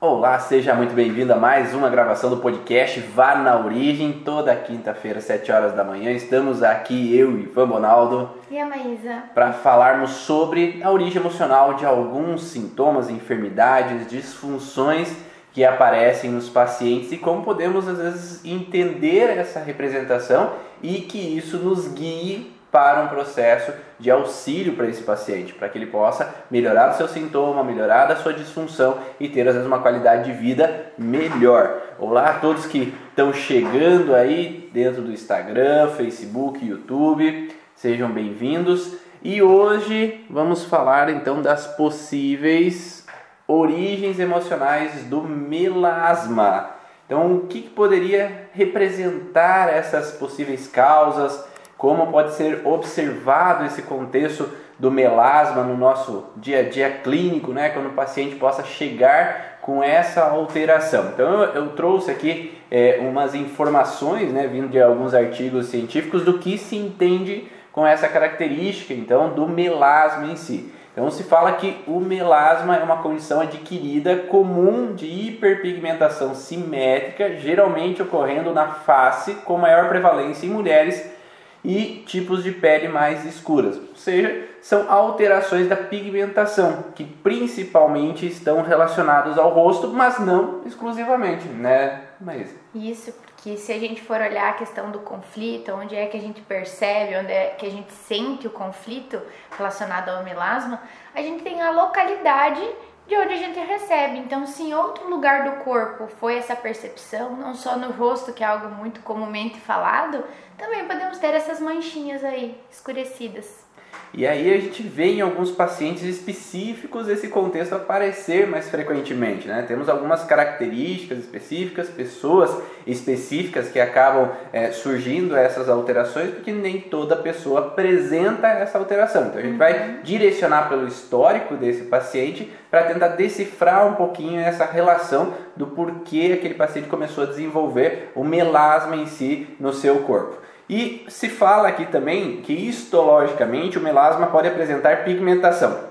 Olá, seja muito bem-vindo a mais uma gravação do podcast Vá na Origem. Toda quinta-feira, 7 horas da manhã, estamos aqui, eu e Ivan Bonaldo. E a Maísa? Para falarmos sobre a origem emocional de alguns sintomas, enfermidades, disfunções que aparecem nos pacientes e como podemos, às vezes, entender essa representação e que isso nos guie para um processo de auxílio para esse paciente, para que ele possa melhorar o seu sintoma, melhorar a sua disfunção e ter às vezes uma qualidade de vida melhor. Olá a todos que estão chegando aí dentro do Instagram, Facebook, YouTube, sejam bem-vindos. E hoje vamos falar então das possíveis origens emocionais do melasma. Então, o que, que poderia representar essas possíveis causas? Como pode ser observado esse contexto do melasma no nosso dia a dia clínico, né, quando o paciente possa chegar com essa alteração. Então eu, eu trouxe aqui é, umas informações, né, vindo de alguns artigos científicos do que se entende com essa característica, então, do melasma em si. Então se fala que o melasma é uma condição adquirida comum de hiperpigmentação simétrica, geralmente ocorrendo na face, com maior prevalência em mulheres e tipos de pele mais escuras, ou seja, são alterações da pigmentação que principalmente estão relacionadas ao rosto, mas não exclusivamente, né, Maísa? Isso, porque se a gente for olhar a questão do conflito, onde é que a gente percebe, onde é que a gente sente o conflito relacionado ao melasma, a gente tem a localidade de onde a gente recebe. Então, se em outro lugar do corpo foi essa percepção, não só no rosto, que é algo muito comumente falado, também podemos ter essas manchinhas aí escurecidas. E aí a gente vê em alguns pacientes específicos esse contexto aparecer mais frequentemente. Né? Temos algumas características específicas, pessoas específicas que acabam é, surgindo essas alterações, porque nem toda pessoa apresenta essa alteração. Então a gente vai uhum. direcionar pelo histórico desse paciente para tentar decifrar um pouquinho essa relação do porquê aquele paciente começou a desenvolver o melasma em si no seu corpo. E se fala aqui também que histologicamente o melasma pode apresentar pigmentação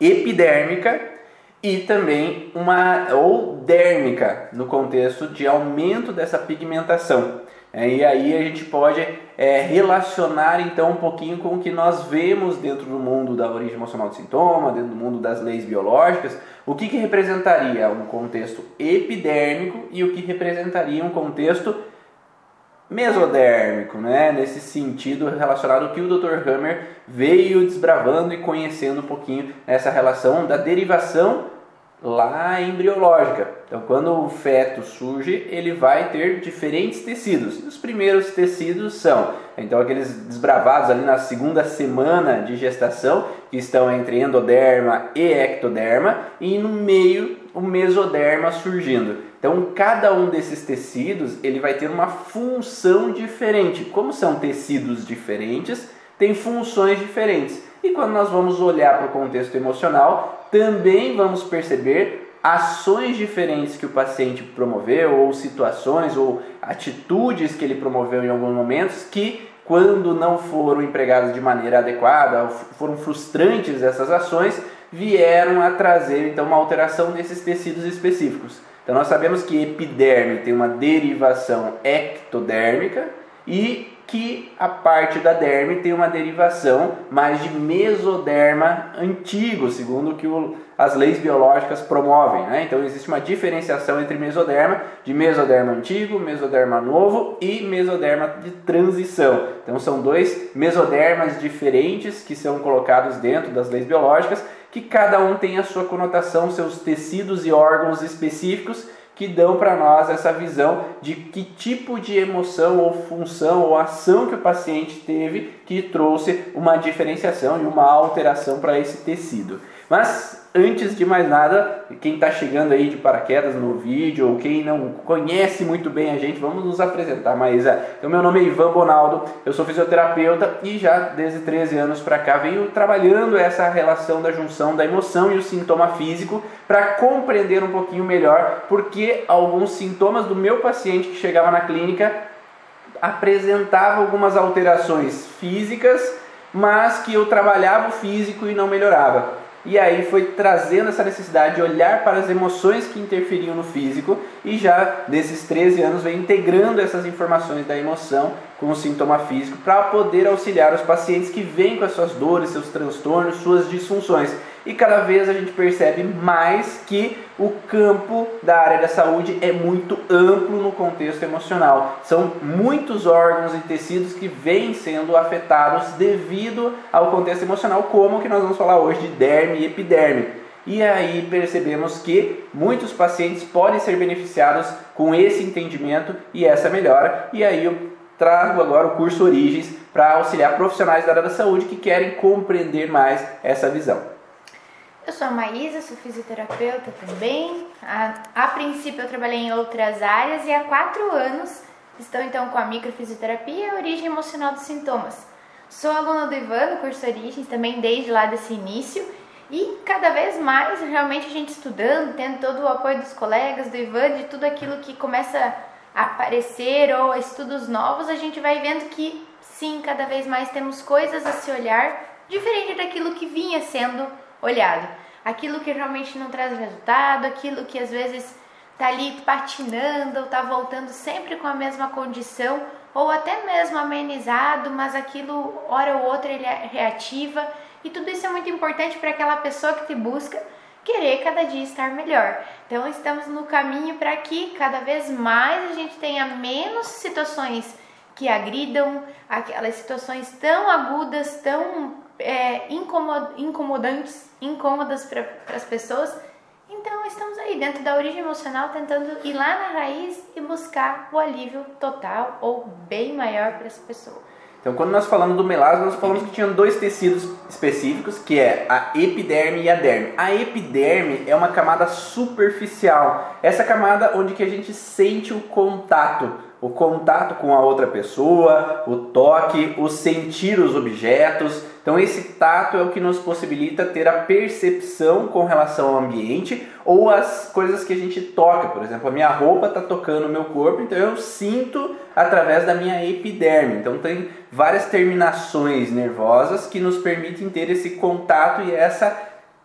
epidérmica e também uma ou dérmica no contexto de aumento dessa pigmentação. É, e aí a gente pode é, relacionar então um pouquinho com o que nós vemos dentro do mundo da origem emocional do sintoma, dentro do mundo das leis biológicas, o que, que representaria um contexto epidérmico e o que representaria um contexto mesodérmico, né? nesse sentido relacionado que o Dr. Hammer veio desbravando e conhecendo um pouquinho essa relação da derivação lá embriológica. Então, quando o feto surge, ele vai ter diferentes tecidos. Os primeiros tecidos são, então, aqueles desbravados ali na segunda semana de gestação, que estão entre endoderma e ectoderma, e no meio o mesoderma surgindo. Então, cada um desses tecidos ele vai ter uma função diferente. Como são tecidos diferentes, tem funções diferentes. E quando nós vamos olhar para o contexto emocional, também vamos perceber ações diferentes que o paciente promoveu, ou situações, ou atitudes que ele promoveu em alguns momentos que, quando não foram empregadas de maneira adequada, foram frustrantes essas ações, vieram a trazer então uma alteração nesses tecidos específicos. Então nós sabemos que epiderme tem uma derivação ectodérmica e que a parte da derme tem uma derivação mais de mesoderma antigo, segundo que o, as leis biológicas promovem. Né? Então existe uma diferenciação entre mesoderma, de mesoderma antigo, mesoderma novo e mesoderma de transição. Então são dois mesodermas diferentes que são colocados dentro das leis biológicas que cada um tem a sua conotação, seus tecidos e órgãos específicos que dão para nós essa visão de que tipo de emoção ou função ou ação que o paciente teve que trouxe uma diferenciação e uma alteração para esse tecido. Mas antes de mais nada, quem está chegando aí de paraquedas no vídeo ou quem não conhece muito bem a gente, vamos nos apresentar, Maísa. Então, meu nome é Ivan Bonaldo, eu sou fisioterapeuta e já desde 13 anos para cá venho trabalhando essa relação da junção da emoção e o sintoma físico para compreender um pouquinho melhor porque alguns sintomas do meu paciente que chegava na clínica apresentava algumas alterações físicas, mas que eu trabalhava o físico e não melhorava. E aí foi trazendo essa necessidade de olhar para as emoções que interferiam no físico e já nesses 13 anos vem integrando essas informações da emoção com o sintoma físico para poder auxiliar os pacientes que vêm com as suas dores, seus transtornos, suas disfunções. E cada vez a gente percebe mais que o campo da área da saúde é muito amplo no contexto emocional. São muitos órgãos e tecidos que vêm sendo afetados devido ao contexto emocional, como que nós vamos falar hoje de derme e epiderme. E aí percebemos que muitos pacientes podem ser beneficiados com esse entendimento e essa melhora. E aí eu trago agora o curso Origens para auxiliar profissionais da área da saúde que querem compreender mais essa visão. Eu sou a Maísa, sou fisioterapeuta também. A, a, princípio eu trabalhei em outras áreas e há quatro anos estou então com a microfisioterapia e origem emocional dos sintomas. Sou aluna do Ivan no curso Origens, também desde lá desse início. E cada vez mais, realmente, a gente estudando, tendo todo o apoio dos colegas, do Ivan, de tudo aquilo que começa a aparecer ou estudos novos, a gente vai vendo que sim, cada vez mais temos coisas a se olhar diferente daquilo que vinha sendo olhado. Aquilo que realmente não traz resultado, aquilo que às vezes está ali patinando ou está voltando sempre com a mesma condição, ou até mesmo amenizado, mas aquilo, hora ou outra, ele reativa. E tudo isso é muito importante para aquela pessoa que te busca querer cada dia estar melhor. Então, estamos no caminho para que cada vez mais a gente tenha menos situações que agridam, aquelas situações tão agudas, tão é, incomodantes, incômodas para as pessoas. Então estamos aí dentro da origem emocional tentando ir lá na raiz e buscar o alívio total ou bem maior para essa pessoa. Então, quando nós falamos do melasma, nós falamos que tinham dois tecidos específicos, que é a epiderme e a derme. A epiderme é uma camada superficial, essa camada onde que a gente sente o contato o contato com a outra pessoa, o toque, o sentir os objetos. Então, esse tato é o que nos possibilita ter a percepção com relação ao ambiente ou as coisas que a gente toca. Por exemplo, a minha roupa está tocando o meu corpo, então eu sinto através da minha epiderme. Então, tem várias terminações nervosas que nos permitem ter esse contato e essa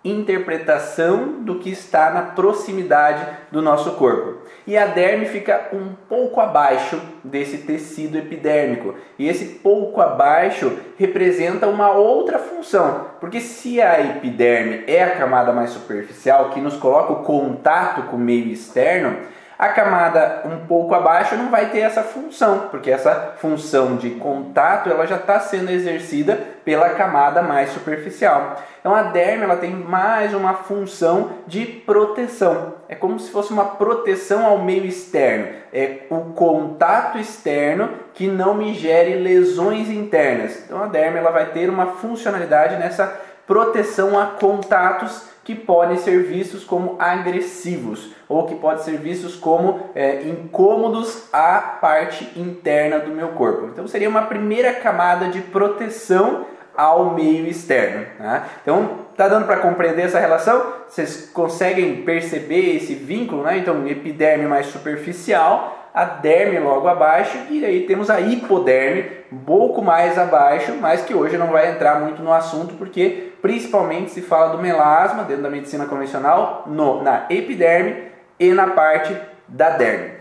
interpretação do que está na proximidade do nosso corpo. E a derme fica um pouco abaixo desse tecido epidérmico. E esse pouco abaixo representa uma outra função, porque se a epiderme é a camada mais superficial que nos coloca o contato com o meio externo, a camada um pouco abaixo não vai ter essa função, porque essa função de contato ela já está sendo exercida pela camada mais superficial. Então a derme ela tem mais uma função de proteção. É como se fosse uma proteção ao meio externo. É o contato externo que não me gere lesões internas. Então a derme ela vai ter uma funcionalidade nessa proteção a contatos que podem ser vistos como agressivos ou que podem ser vistos como é, incômodos à parte interna do meu corpo. Então seria uma primeira camada de proteção ao meio externo. Né? Então tá dando para compreender essa relação? Vocês conseguem perceber esse vínculo? Né? Então epiderme mais superficial a derme logo abaixo e aí temos a hipoderme um pouco mais abaixo, mas que hoje não vai entrar muito no assunto porque principalmente se fala do melasma dentro da medicina convencional no, na epiderme e na parte da derme.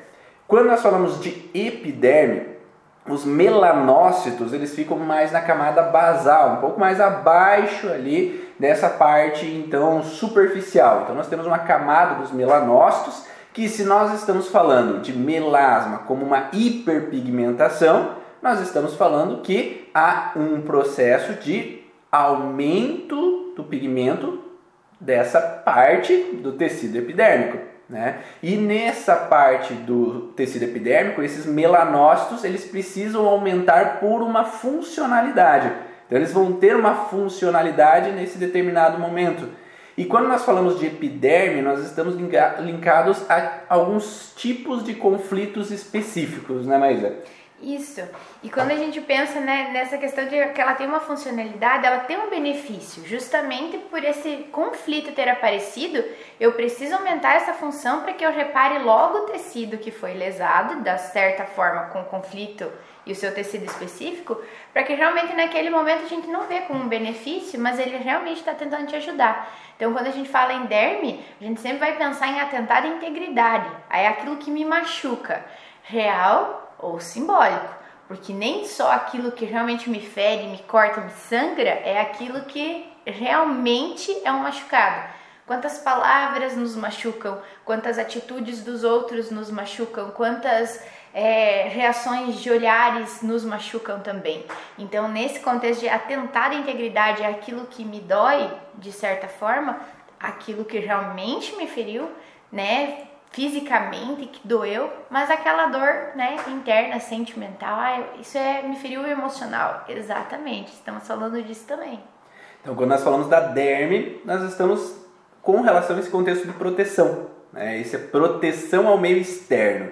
Quando nós falamos de epiderme, os melanócitos eles ficam mais na camada basal, um pouco mais abaixo ali dessa parte então superficial. Então nós temos uma camada dos melanócitos que se nós estamos falando de melasma como uma hiperpigmentação, nós estamos falando que há um processo de aumento do pigmento dessa parte do tecido epidérmico. Né? E nessa parte do tecido epidérmico, esses melanócitos eles precisam aumentar por uma funcionalidade. Então eles vão ter uma funcionalidade nesse determinado momento. E quando nós falamos de epiderme, nós estamos linkados a alguns tipos de conflitos específicos, né, Maísa? Isso. E quando a gente pensa né, nessa questão de que ela tem uma funcionalidade, ela tem um benefício. Justamente por esse conflito ter aparecido, eu preciso aumentar essa função para que eu repare logo o tecido que foi lesado, da certa forma com o conflito e o seu tecido específico, para que realmente naquele momento a gente não vê como um benefício, mas ele realmente está tentando te ajudar. Então, quando a gente fala em derme, a gente sempre vai pensar em atentar à integridade. Aí é aquilo que me machuca, real ou simbólico. Porque nem só aquilo que realmente me fere, me corta, me sangra, é aquilo que realmente é um machucado. Quantas palavras nos machucam, quantas atitudes dos outros nos machucam, quantas é, reações de olhares nos machucam também. Então, nesse contexto de atentar à integridade, aquilo que me dói, de certa forma, aquilo que realmente me feriu, né, fisicamente, que doeu, mas aquela dor, né, interna, sentimental, ah, isso é, me feriu emocional. Exatamente, estamos falando disso também. Então, quando nós falamos da derme, nós estamos com relação a esse contexto de proteção. Né? Isso é proteção ao meio externo.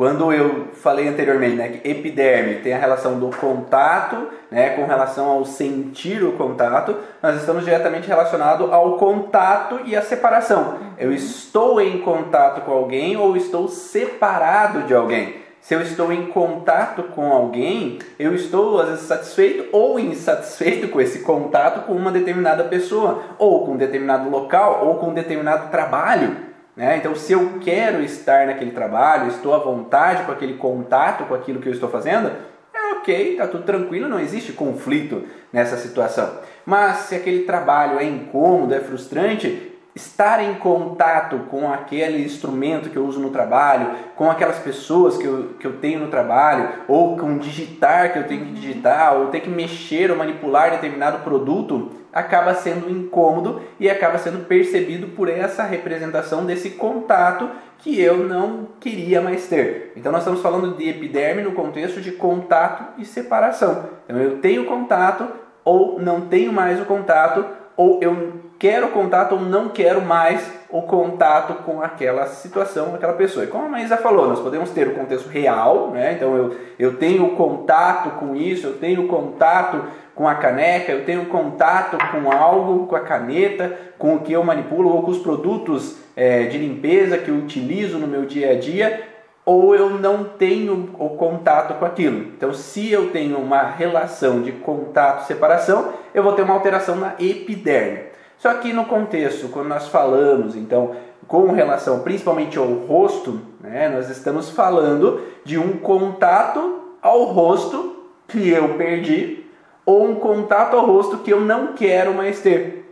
Quando eu falei anteriormente né, que epiderme tem a relação do contato, né, com relação ao sentir o contato, nós estamos diretamente relacionados ao contato e à separação. Eu estou em contato com alguém ou estou separado de alguém. Se eu estou em contato com alguém, eu estou às vezes satisfeito ou insatisfeito com esse contato com uma determinada pessoa, ou com um determinado local, ou com um determinado trabalho. Né? Então, se eu quero estar naquele trabalho, estou à vontade com aquele contato com aquilo que eu estou fazendo, é ok, está tudo tranquilo, não existe conflito nessa situação. Mas se aquele trabalho é incômodo, é frustrante, estar em contato com aquele instrumento que eu uso no trabalho, com aquelas pessoas que eu, que eu tenho no trabalho, ou com digitar que eu tenho que digitar, ou ter que mexer ou manipular determinado produto, acaba sendo incômodo e acaba sendo percebido por essa representação desse contato que eu não queria mais ter. Então nós estamos falando de epiderme no contexto de contato e separação. Então eu tenho contato ou não tenho mais o contato, ou eu quero contato ou não quero mais o contato com aquela situação, aquela pessoa. E como a Maísa falou, nós podemos ter o contexto real, né? então eu, eu tenho contato com isso, eu tenho contato com a caneca, eu tenho contato com algo, com a caneta, com o que eu manipulo ou com os produtos é, de limpeza que eu utilizo no meu dia a dia, ou eu não tenho o contato com aquilo. Então, se eu tenho uma relação de contato-separação, eu vou ter uma alteração na epiderme. Só que no contexto, quando nós falamos, então, com relação principalmente ao rosto, né, nós estamos falando de um contato ao rosto que eu perdi ou um contato ao rosto que eu não quero mais ter.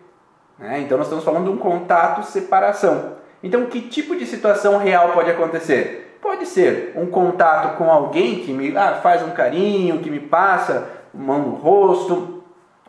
Né? Então nós estamos falando de um contato separação. Então que tipo de situação real pode acontecer? Pode ser um contato com alguém que me ah, faz um carinho, que me passa mão no rosto,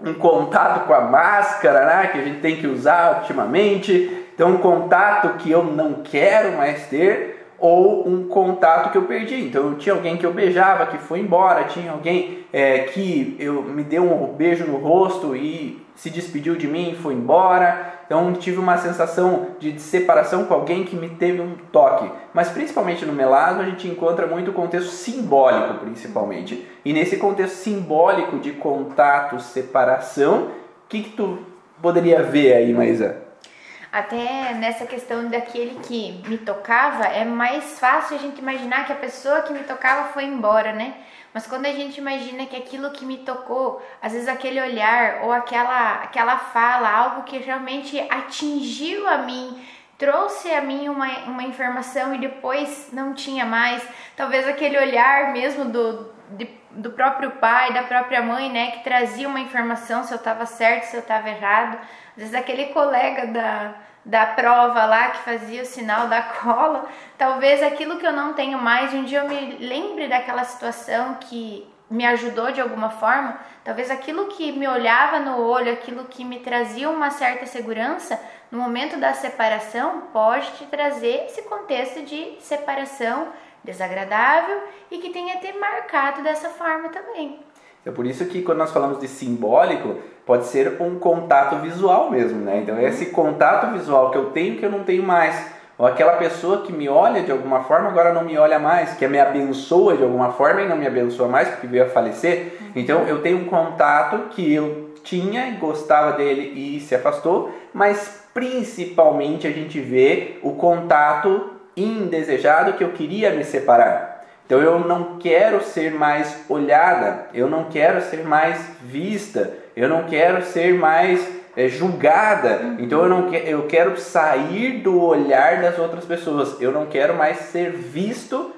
um contato com a máscara né, que a gente tem que usar ultimamente. Então um contato que eu não quero mais ter ou um contato que eu perdi. Então, tinha alguém que eu beijava que foi embora, tinha alguém é, que eu me deu um beijo no rosto e se despediu de mim e foi embora. Então, tive uma sensação de, de separação com alguém que me teve um toque. Mas, principalmente no melasma, a gente encontra muito o contexto simbólico, principalmente. E nesse contexto simbólico de contato, separação, o que, que tu poderia ver aí, Maísa? Até nessa questão daquele que me tocava, é mais fácil a gente imaginar que a pessoa que me tocava foi embora, né? Mas quando a gente imagina que aquilo que me tocou, às vezes aquele olhar ou aquela, aquela fala, algo que realmente atingiu a mim, trouxe a mim uma, uma informação e depois não tinha mais, talvez aquele olhar mesmo do, de, do próprio pai, da própria mãe, né, que trazia uma informação se eu estava certo, se eu estava errado. Às vezes aquele colega da, da prova lá que fazia o sinal da cola, talvez aquilo que eu não tenho mais, um dia eu me lembre daquela situação que me ajudou de alguma forma, talvez aquilo que me olhava no olho, aquilo que me trazia uma certa segurança, no momento da separação, pode te trazer esse contexto de separação desagradável e que tenha ter marcado dessa forma também. É por isso que quando nós falamos de simbólico, pode ser um contato visual mesmo, né? Então, esse contato visual que eu tenho que eu não tenho mais, ou aquela pessoa que me olha de alguma forma agora não me olha mais, que me abençoa de alguma forma e não me abençoa mais porque veio a falecer. Então eu tenho um contato que eu tinha e gostava dele e se afastou, mas principalmente a gente vê o contato indesejado que eu queria me separar. Então eu não quero ser mais olhada, eu não quero ser mais vista, eu não quero ser mais é, julgada. Uhum. Então eu não que, eu quero sair do olhar das outras pessoas. Eu não quero mais ser visto,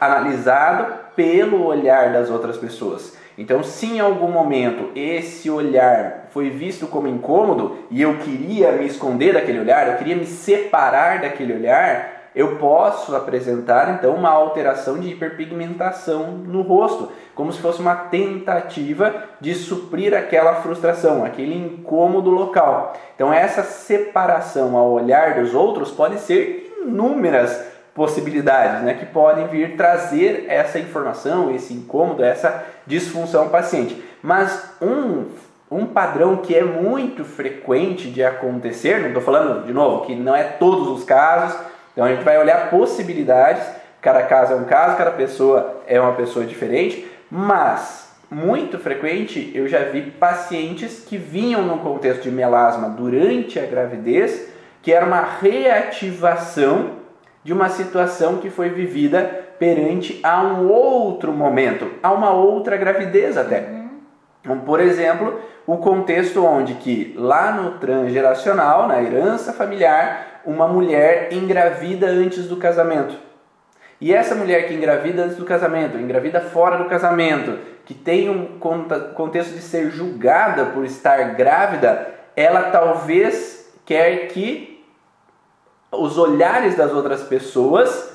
analisado pelo olhar das outras pessoas. Então, se em algum momento esse olhar foi visto como incômodo e eu queria me esconder daquele olhar, eu queria me separar daquele olhar, eu posso apresentar então uma alteração de hiperpigmentação no rosto, como se fosse uma tentativa de suprir aquela frustração, aquele incômodo local. Então essa separação ao olhar dos outros pode ser inúmeras possibilidades, né, que podem vir trazer essa informação, esse incômodo, essa disfunção ao paciente. Mas um um padrão que é muito frequente de acontecer, não estou falando de novo que não é todos os casos, então a gente vai olhar possibilidades, cada caso é um caso, cada pessoa é uma pessoa diferente, mas muito frequente eu já vi pacientes que vinham num contexto de melasma durante a gravidez, que era uma reativação de uma situação que foi vivida perante a um outro momento, a uma outra gravidez até. Então, por exemplo, o contexto onde que lá no transgeracional, na herança familiar, uma mulher engravida antes do casamento. E essa mulher que engravida antes do casamento, engravida fora do casamento, que tem um contexto de ser julgada por estar grávida, ela talvez quer que os olhares das outras pessoas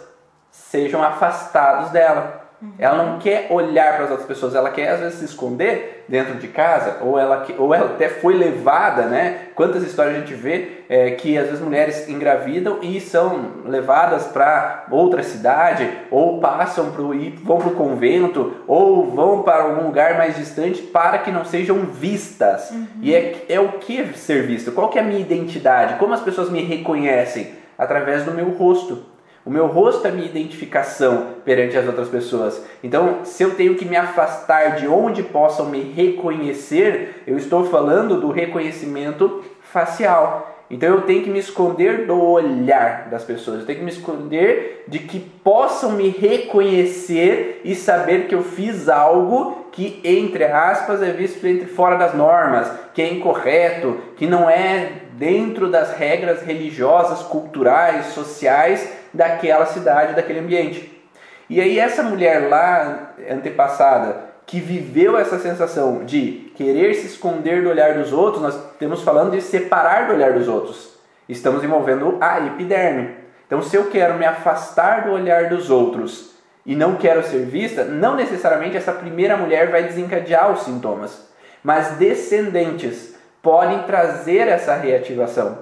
sejam afastados dela. Uhum. Ela não quer olhar para as outras pessoas, ela quer às vezes se esconder dentro de casa, ou ela, ou ela até foi levada, né? Quantas histórias a gente vê é, que às vezes mulheres engravidam e são levadas para outra cidade, ou passam pro, vão para o convento, ou vão para algum lugar mais distante para que não sejam vistas. Uhum. E é, é o que ser visto? Qual que é a minha identidade? Como as pessoas me reconhecem? Através do meu rosto. O meu rosto é minha identificação perante as outras pessoas. Então, se eu tenho que me afastar de onde possam me reconhecer, eu estou falando do reconhecimento facial. Então eu tenho que me esconder do olhar das pessoas, eu tenho que me esconder de que possam me reconhecer e saber que eu fiz algo que, entre aspas, é visto entre fora das normas, que é incorreto, que não é dentro das regras religiosas, culturais, sociais daquela cidade, daquele ambiente. E aí essa mulher lá, antepassada, que viveu essa sensação de querer se esconder do olhar dos outros, nós estamos falando de separar do olhar dos outros. Estamos envolvendo a epiderme. Então, se eu quero me afastar do olhar dos outros e não quero ser vista, não necessariamente essa primeira mulher vai desencadear os sintomas, mas descendentes podem trazer essa reativação.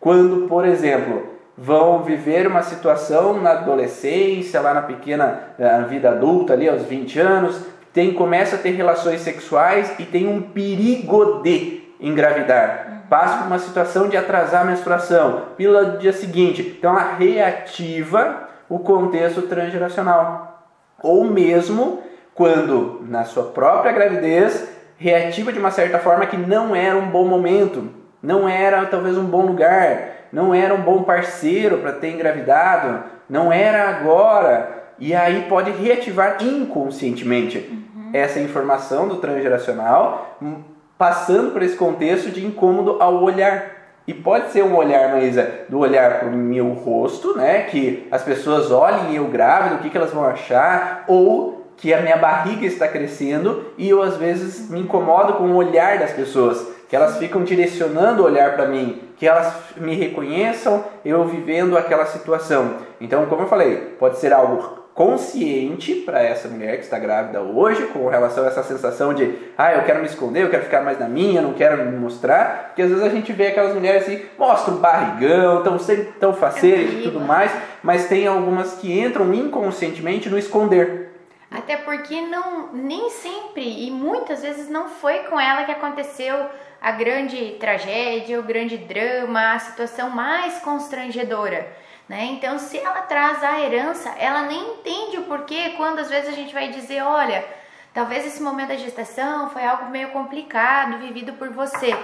Quando, por exemplo, vão viver uma situação na adolescência, lá na pequena na vida adulta, ali aos 20 anos, tem, começa a ter relações sexuais e tem um perigo de engravidar. Passa por uma situação de atrasar a menstruação, pílula do dia seguinte. Então ela reativa o contexto transgeracional. Ou mesmo quando, na sua própria gravidez, reativa de uma certa forma que não era um bom momento, não era talvez um bom lugar, não era um bom parceiro para ter engravidado, não era agora. E aí pode reativar inconscientemente uhum. essa informação do transgeracional, hum, passando por esse contexto de incômodo ao olhar. E pode ser um olhar, Maísa, do olhar para o meu rosto, né? Que as pessoas olhem eu grávido, o que, que elas vão achar, ou que a minha barriga está crescendo e eu às vezes me incomodo com o olhar das pessoas, que elas ficam direcionando o olhar para mim, que elas me reconheçam eu vivendo aquela situação. Então, como eu falei, pode ser algo consciente para essa mulher que está grávida hoje, com relação a essa sensação de, ah, eu quero me esconder, eu quero ficar mais na minha, não quero me mostrar, porque às vezes a gente vê aquelas mulheres assim, mostram um barrigão, tão sempre tão faceiras e tudo mais, mas tem algumas que entram inconscientemente no esconder. Até porque não nem sempre e muitas vezes não foi com ela que aconteceu a grande tragédia, o grande drama, a situação mais constrangedora. Né? Então, se ela traz a herança, ela nem entende o porquê quando às vezes a gente vai dizer, olha, talvez esse momento da gestação foi algo meio complicado vivido por você.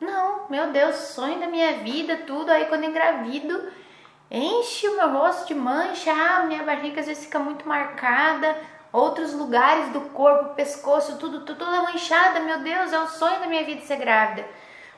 Não, meu Deus, sonho da minha vida, tudo. Aí quando engravido, enche o meu rosto de mancha, ah, minha barriga às vezes fica muito marcada, outros lugares do corpo, pescoço, tudo, tudo toda manchada. Meu Deus, é o sonho da minha vida ser grávida.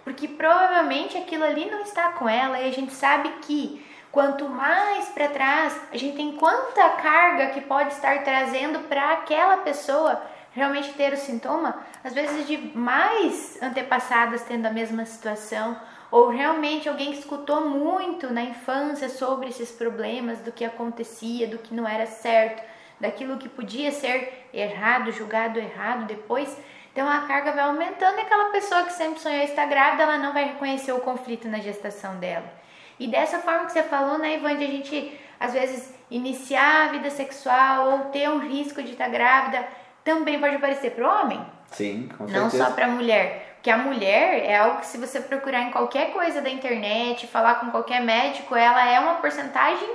Porque provavelmente aquilo ali não está com ela e a gente sabe que quanto mais para trás, a gente tem quanta carga que pode estar trazendo para aquela pessoa realmente ter o sintoma, às vezes de mais antepassadas tendo a mesma situação, ou realmente alguém que escutou muito na infância sobre esses problemas, do que acontecia, do que não era certo, daquilo que podia ser errado, julgado errado depois. Então a carga vai aumentando e aquela pessoa que sempre sonhou estar grávida, ela não vai reconhecer o conflito na gestação dela. E dessa forma que você falou, né, Ivan, de a gente às vezes iniciar a vida sexual ou ter um risco de estar grávida, também pode aparecer para o homem. Sim, com certeza. Não só para a mulher. Porque a mulher é algo que se você procurar em qualquer coisa da internet, falar com qualquer médico, ela é uma porcentagem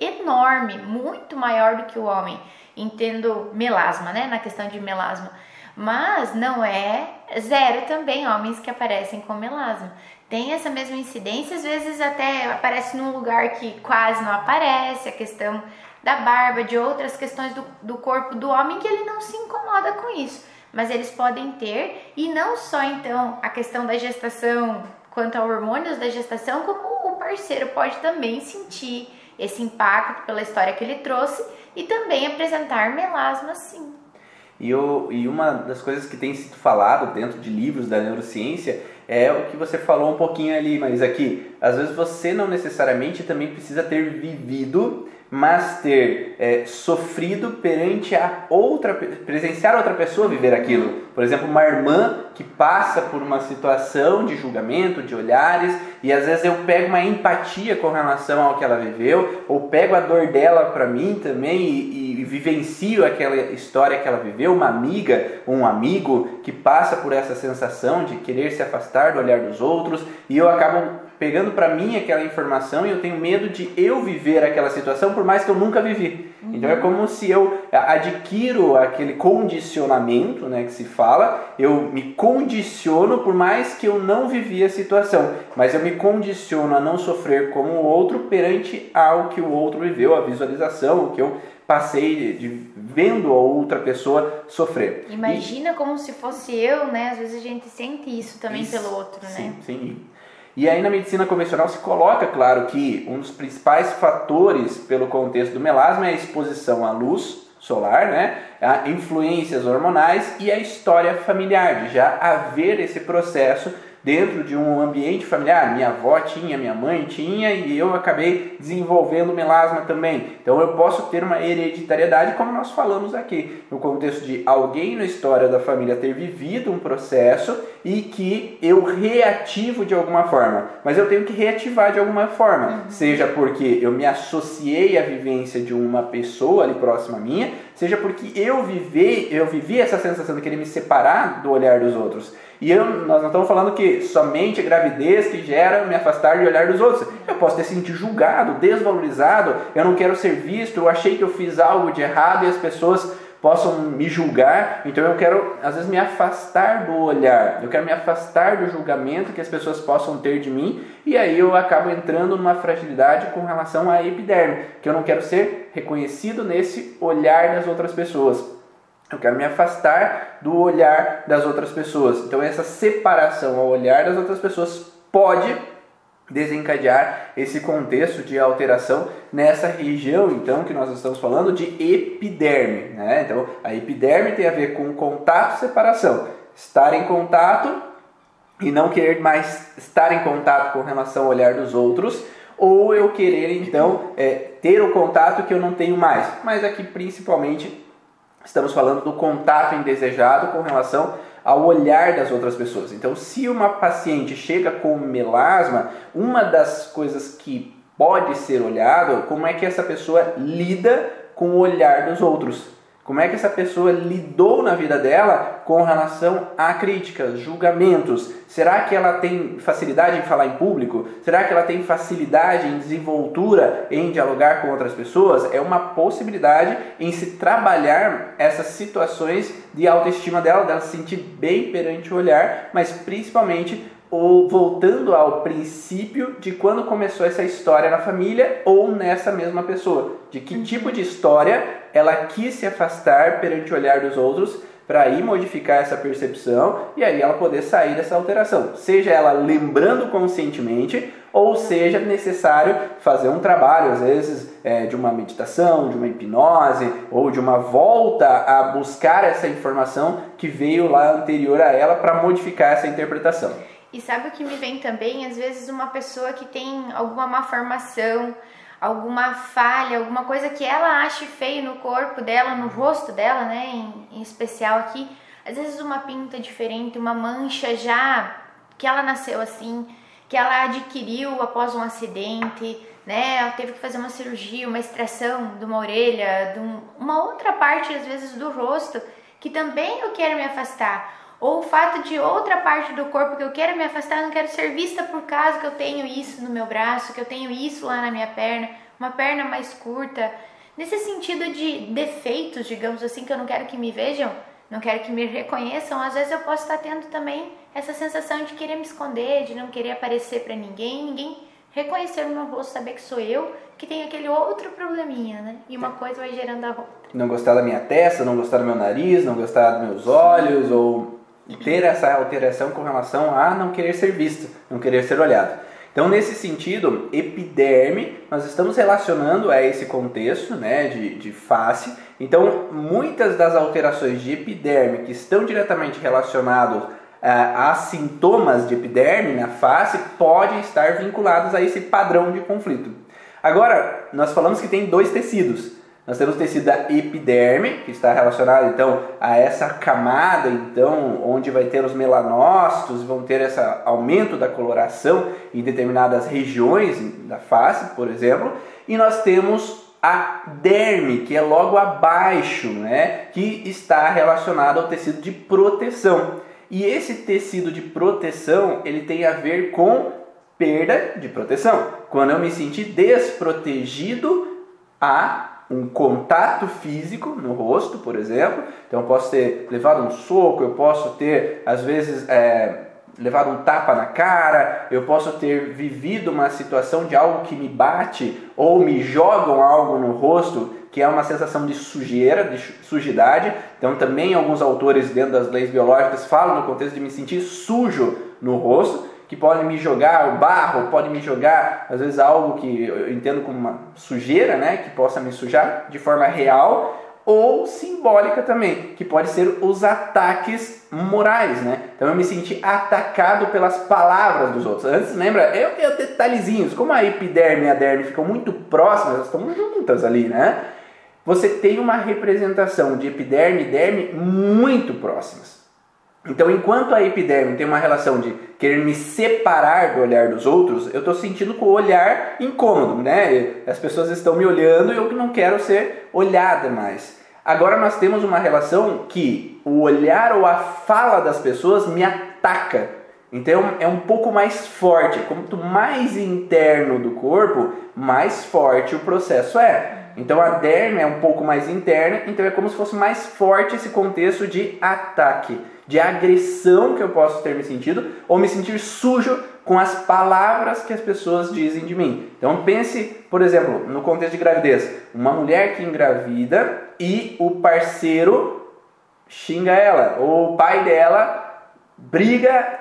enorme, muito maior do que o homem. Entendo melasma, né? Na questão de melasma. Mas não é zero também homens que aparecem com melasma. Tem essa mesma incidência, às vezes até aparece num lugar que quase não aparece, a questão da barba, de outras questões do, do corpo do homem que ele não se incomoda com isso. Mas eles podem ter, e não só então a questão da gestação quanto a hormônios da gestação, como o parceiro pode também sentir esse impacto pela história que ele trouxe e também apresentar melasma sim. E, eu, e uma das coisas que tem sido falado dentro de livros da neurociência é o que você falou um pouquinho ali, mas aqui, às vezes você não necessariamente também precisa ter vivido mas ter é, sofrido perante a outra, presenciar outra pessoa viver aquilo. Por exemplo, uma irmã que passa por uma situação de julgamento, de olhares, e às vezes eu pego uma empatia com relação ao que ela viveu, ou pego a dor dela para mim também e, e, vivencio aquela história que ela viveu. Uma amiga, um amigo que passa por essa sensação de querer se afastar do olhar dos outros, e eu acabo pegando para mim aquela informação e eu tenho medo de eu viver aquela situação por mais que eu nunca vivi. Uhum. Então é como se eu adquiro aquele condicionamento, né, que se fala, eu me condiciono por mais que eu não vivi a situação, mas eu me condiciono a não sofrer como o outro perante ao que o outro viveu, a visualização, o que eu passei de, de vendo a outra pessoa sofrer. Imagina e, como se fosse eu, né? Às vezes a gente sente isso também isso, pelo outro, né? Sim, sim. E aí na medicina convencional se coloca, claro, que um dos principais fatores pelo contexto do melasma é a exposição à luz solar, né? A influências hormonais e a história familiar, de já haver esse processo dentro de um ambiente familiar. Minha avó tinha, minha mãe tinha e eu acabei desenvolvendo melasma também. Então eu posso ter uma hereditariedade, como nós falamos aqui, no contexto de alguém na história da família ter vivido um processo e que eu reativo de alguma forma. Mas eu tenho que reativar de alguma forma, uhum. seja porque eu me associei à vivência de uma pessoa ali próxima a minha, seja porque eu vivi, eu vivi essa sensação de querer me separar do olhar dos outros. E eu, nós não estamos falando que somente a gravidez que gera me afastar de olhar dos outros. Eu posso ter sentido julgado, desvalorizado, eu não quero ser visto, eu achei que eu fiz algo de errado e as pessoas possam me julgar, então eu quero às vezes me afastar do olhar, eu quero me afastar do julgamento que as pessoas possam ter de mim, e aí eu acabo entrando numa fragilidade com relação à epiderme, que eu não quero ser reconhecido nesse olhar das outras pessoas. Eu quero me afastar do olhar das outras pessoas. Então, essa separação ao olhar das outras pessoas pode desencadear esse contexto de alteração nessa região, então, que nós estamos falando de epiderme. Né? Então, a epiderme tem a ver com contato separação. Estar em contato e não querer mais estar em contato com relação ao olhar dos outros, ou eu querer, então, é, ter o contato que eu não tenho mais. Mas aqui, principalmente, Estamos falando do contato indesejado com relação ao olhar das outras pessoas. Então, se uma paciente chega com melasma, uma das coisas que pode ser olhado, como é que essa pessoa lida com o olhar dos outros. Como é que essa pessoa lidou na vida dela com relação a críticas, julgamentos? Será que ela tem facilidade em falar em público? Será que ela tem facilidade em desenvoltura em dialogar com outras pessoas? É uma possibilidade em se trabalhar essas situações de autoestima dela, dela se sentir bem perante o olhar, mas principalmente ou voltando ao princípio de quando começou essa história na família ou nessa mesma pessoa, de que tipo de história ela quis se afastar perante o olhar dos outros para ir modificar essa percepção e aí ela poder sair dessa alteração, seja ela lembrando conscientemente ou seja necessário fazer um trabalho, às vezes é, de uma meditação, de uma hipnose ou de uma volta a buscar essa informação que veio lá anterior a ela para modificar essa interpretação. E sabe o que me vem também? Às vezes uma pessoa que tem alguma malformação, alguma falha, alguma coisa que ela ache feio no corpo dela, no rosto dela, né, em, em especial aqui, às vezes uma pinta diferente, uma mancha já que ela nasceu assim, que ela adquiriu após um acidente, né? Ela teve que fazer uma cirurgia, uma extração de uma orelha, de um, uma outra parte às vezes do rosto, que também eu quero me afastar ou o fato de outra parte do corpo que eu quero me afastar, eu não quero ser vista por causa que eu tenho isso no meu braço, que eu tenho isso lá na minha perna, uma perna mais curta. Nesse sentido de defeitos, digamos assim, que eu não quero que me vejam, não quero que me reconheçam, às vezes eu posso estar tendo também essa sensação de querer me esconder, de não querer aparecer para ninguém, ninguém reconhecer o meu rosto, saber que sou eu, que tem aquele outro probleminha, né? E uma coisa vai gerando a outra. Não gostar da minha testa, não gostar do meu nariz, não gostar dos meus olhos, ou ter essa alteração com relação a não querer ser visto, não querer ser olhado. Então, nesse sentido, epiderme, nós estamos relacionando a esse contexto né, de, de face. Então, muitas das alterações de epiderme que estão diretamente relacionadas a, a sintomas de epiderme na face podem estar vinculados a esse padrão de conflito. Agora, nós falamos que tem dois tecidos. Nós temos o tecido da epiderme, que está relacionado então a essa camada, então, onde vai ter os melanócitos, vão ter esse aumento da coloração em determinadas regiões da face, por exemplo, e nós temos a derme, que é logo abaixo, né, que está relacionado ao tecido de proteção. E esse tecido de proteção, ele tem a ver com perda de proteção. Quando eu me sentir desprotegido a um contato físico no rosto, por exemplo. Então, eu posso ter levado um soco, eu posso ter, às vezes, é, levado um tapa na cara, eu posso ter vivido uma situação de algo que me bate ou me jogam algo no rosto, que é uma sensação de sujeira, de sujidade. Então, também alguns autores dentro das leis biológicas falam no contexto de me sentir sujo no rosto que podem me jogar o barro, podem me jogar às vezes algo que eu entendo como uma sujeira, né, que possa me sujar de forma real ou simbólica também, que pode ser os ataques morais, né? Então eu me senti atacado pelas palavras dos outros. Antes, lembra? Eu tenho detalhezinhos, como a epiderme e a derme ficam muito próximas, elas estão juntas ali, né? Você tem uma representação de epiderme e derme muito próximas. Então, enquanto a epiderme tem uma relação de querer me separar do olhar dos outros, eu estou sentindo com o olhar incômodo, né? As pessoas estão me olhando e eu não quero ser olhada mais. Agora nós temos uma relação que o olhar ou a fala das pessoas me ataca. Então é um pouco mais forte. Quanto mais interno do corpo, mais forte o processo é. Então a derme é um pouco mais interna, então é como se fosse mais forte esse contexto de ataque de agressão que eu posso ter me sentido ou me sentir sujo com as palavras que as pessoas dizem de mim. Então pense, por exemplo, no contexto de gravidez, uma mulher que engravida e o parceiro xinga ela, ou o pai dela briga,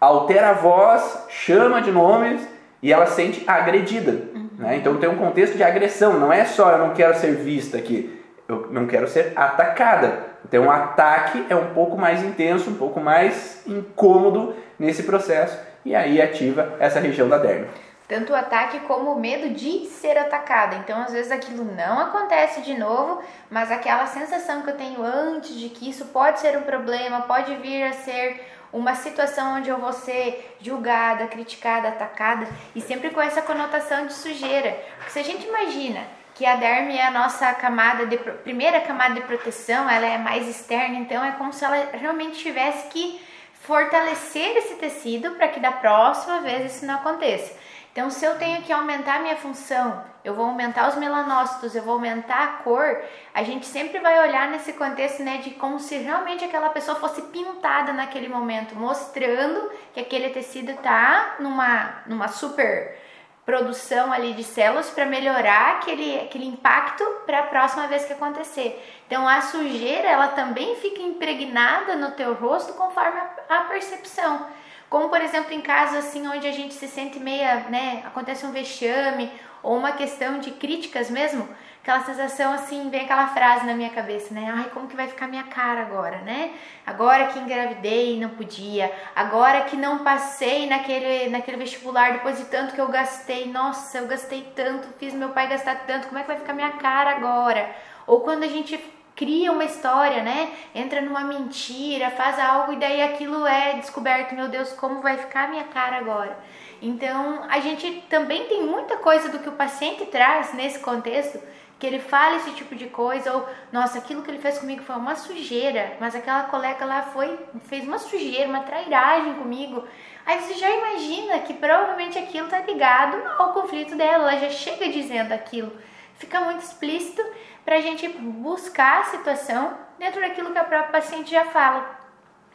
altera a voz, chama de nomes e ela se sente agredida. Né? Então tem um contexto de agressão, não é só eu não quero ser vista aqui, eu não quero ser atacada. Então, o ataque é um pouco mais intenso, um pouco mais incômodo nesse processo e aí ativa essa região da derme. Tanto o ataque como o medo de ser atacada. Então, às vezes aquilo não acontece de novo, mas aquela sensação que eu tenho antes de que isso pode ser um problema, pode vir a ser uma situação onde eu vou ser julgada, criticada, atacada, e sempre com essa conotação de sujeira. Porque se a gente imagina que a derme é a nossa camada de primeira camada de proteção, ela é mais externa, então é como se ela realmente tivesse que fortalecer esse tecido para que da próxima vez isso não aconteça. Então, se eu tenho que aumentar minha função, eu vou aumentar os melanócitos, eu vou aumentar a cor, a gente sempre vai olhar nesse contexto, né, de como se realmente aquela pessoa fosse pintada naquele momento, mostrando que aquele tecido tá numa, numa super produção ali de células para melhorar aquele, aquele impacto para a próxima vez que acontecer. Então a sujeira ela também fica impregnada no teu rosto conforme a, a percepção. Como por exemplo em casos assim onde a gente se sente meia, né, acontece um vexame ou uma questão de críticas mesmo, aquela sensação assim, vem aquela frase na minha cabeça, né? Ai, como que vai ficar minha cara agora, né? Agora que engravidei e não podia, agora que não passei naquele, naquele vestibular depois de tanto que eu gastei, nossa, eu gastei tanto, fiz meu pai gastar tanto, como é que vai ficar minha cara agora? Ou quando a gente cria uma história, né? Entra numa mentira, faz algo e daí aquilo é descoberto, meu Deus, como vai ficar minha cara agora? Então, a gente também tem muita coisa do que o paciente traz nesse contexto que ele fala esse tipo de coisa, ou nossa, aquilo que ele fez comigo foi uma sujeira, mas aquela colega lá foi, fez uma sujeira, uma trairagem comigo. Aí você já imagina que provavelmente aquilo tá ligado ao conflito dela, ela já chega dizendo aquilo. Fica muito explícito para a gente buscar a situação dentro daquilo que a própria paciente já fala.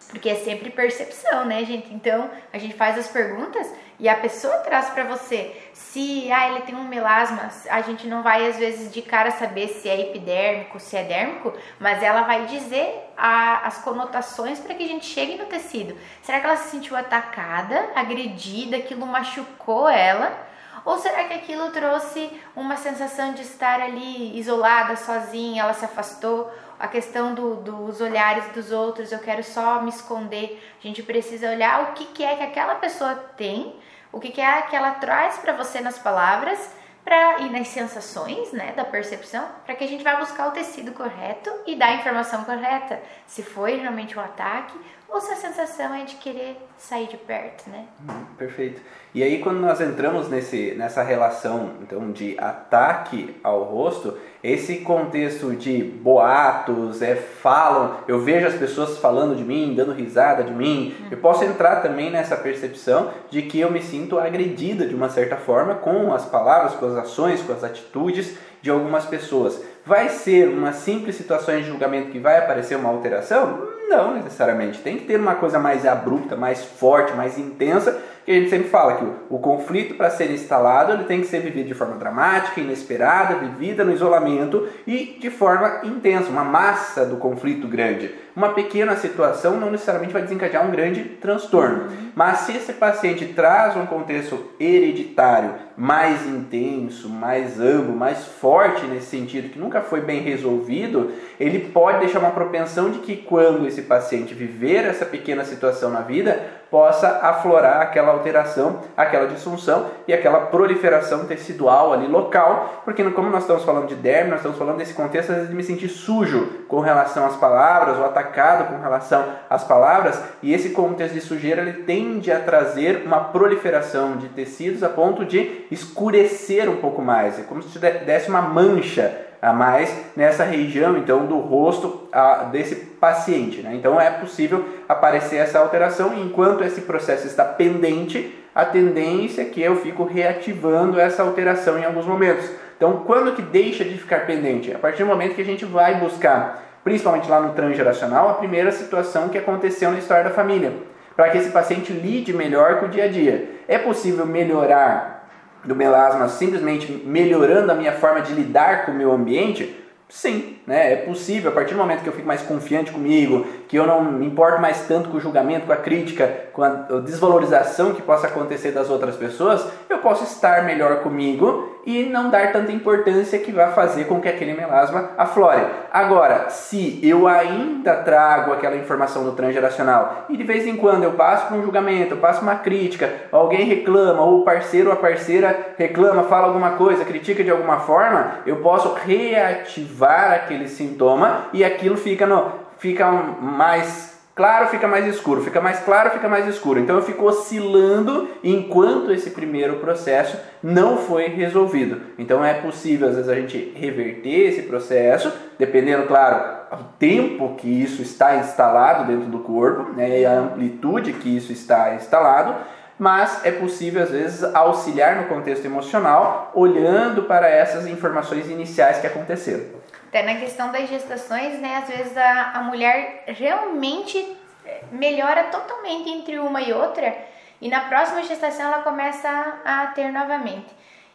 Porque é sempre percepção, né, gente? Então, a gente faz as perguntas e a pessoa traz para você. Se ah, ele tem um melasma, a gente não vai às vezes de cara saber se é epidérmico, se é dérmico, mas ela vai dizer a, as conotações para que a gente chegue no tecido. Será que ela se sentiu atacada, agredida, aquilo machucou ela? Ou será que aquilo trouxe uma sensação de estar ali isolada, sozinha, ela se afastou? A questão do, dos olhares dos outros, eu quero só me esconder. A gente precisa olhar o que, que é que aquela pessoa tem, o que, que é que ela traz para você nas palavras pra, e nas sensações né, da percepção, para que a gente vá buscar o tecido correto e dar a informação correta. Se foi realmente um ataque ou se a sensação é de querer sair de perto, né? Hum, perfeito. E aí quando nós entramos nesse, nessa relação então de ataque ao rosto, esse contexto de boatos, é, falam, eu vejo as pessoas falando de mim, dando risada de mim, eu posso entrar também nessa percepção de que eu me sinto agredida de uma certa forma com as palavras, com as ações, com as atitudes de algumas pessoas. Vai ser uma simples situação de julgamento que vai aparecer uma alteração? Não necessariamente. Tem que ter uma coisa mais abrupta, mais forte, mais intensa, que a gente sempre fala que o, o conflito para ser instalado ele tem que ser vivido de forma dramática, inesperada, vivida no isolamento e de forma intensa, uma massa do conflito grande. Uma pequena situação não necessariamente vai desencadear um grande transtorno. Mas se esse paciente traz um contexto hereditário mais intenso, mais amplo, mais forte nesse sentido, que nunca foi bem resolvido, ele pode deixar uma propensão de que quando esse paciente viver essa pequena situação na vida, possa aflorar aquela alteração, aquela disfunção e aquela proliferação tecidual ali local, porque como nós estamos falando de derme, nós estamos falando desse contexto de me sentir sujo com relação às palavras ou atacado com relação às palavras, e esse contexto de sujeira ele tende a trazer uma proliferação de tecidos a ponto de escurecer um pouco mais, é como se desse uma mancha mais nessa região então do rosto desse paciente. Né? Então é possível aparecer essa alteração e enquanto esse processo está pendente, a tendência é que eu fico reativando essa alteração em alguns momentos. Então quando que deixa de ficar pendente? A partir do momento que a gente vai buscar, principalmente lá no transgeracional, a primeira situação que aconteceu na história da família, para que esse paciente lide melhor com o dia a dia. É possível melhorar do melasma simplesmente melhorando a minha forma de lidar com o meu ambiente? Sim, né? É possível, a partir do momento que eu fico mais confiante comigo, que eu não me importo mais tanto com o julgamento, com a crítica, com a desvalorização que possa acontecer das outras pessoas, eu posso estar melhor comigo e não dar tanta importância que vai fazer com que aquele melasma aflore. Agora, se eu ainda trago aquela informação do transgeracional e de vez em quando eu passo por um julgamento, eu passo uma crítica, alguém reclama, ou o parceiro ou a parceira reclama, fala alguma coisa, critica de alguma forma, eu posso reativar aquele sintoma e aquilo fica, no, fica mais claro, fica mais escuro, fica mais claro, fica mais escuro. Então eu fico oscilando enquanto esse primeiro processo não foi resolvido. Então é possível às vezes a gente reverter esse processo, dependendo, claro, do tempo que isso está instalado dentro do corpo, né, e a amplitude que isso está instalado, mas é possível às vezes auxiliar no contexto emocional, olhando para essas informações iniciais que aconteceram. Até na questão das gestações, né, às vezes a, a mulher realmente eh, melhora totalmente entre uma e outra, e na próxima gestação ela começa a, a ter novamente.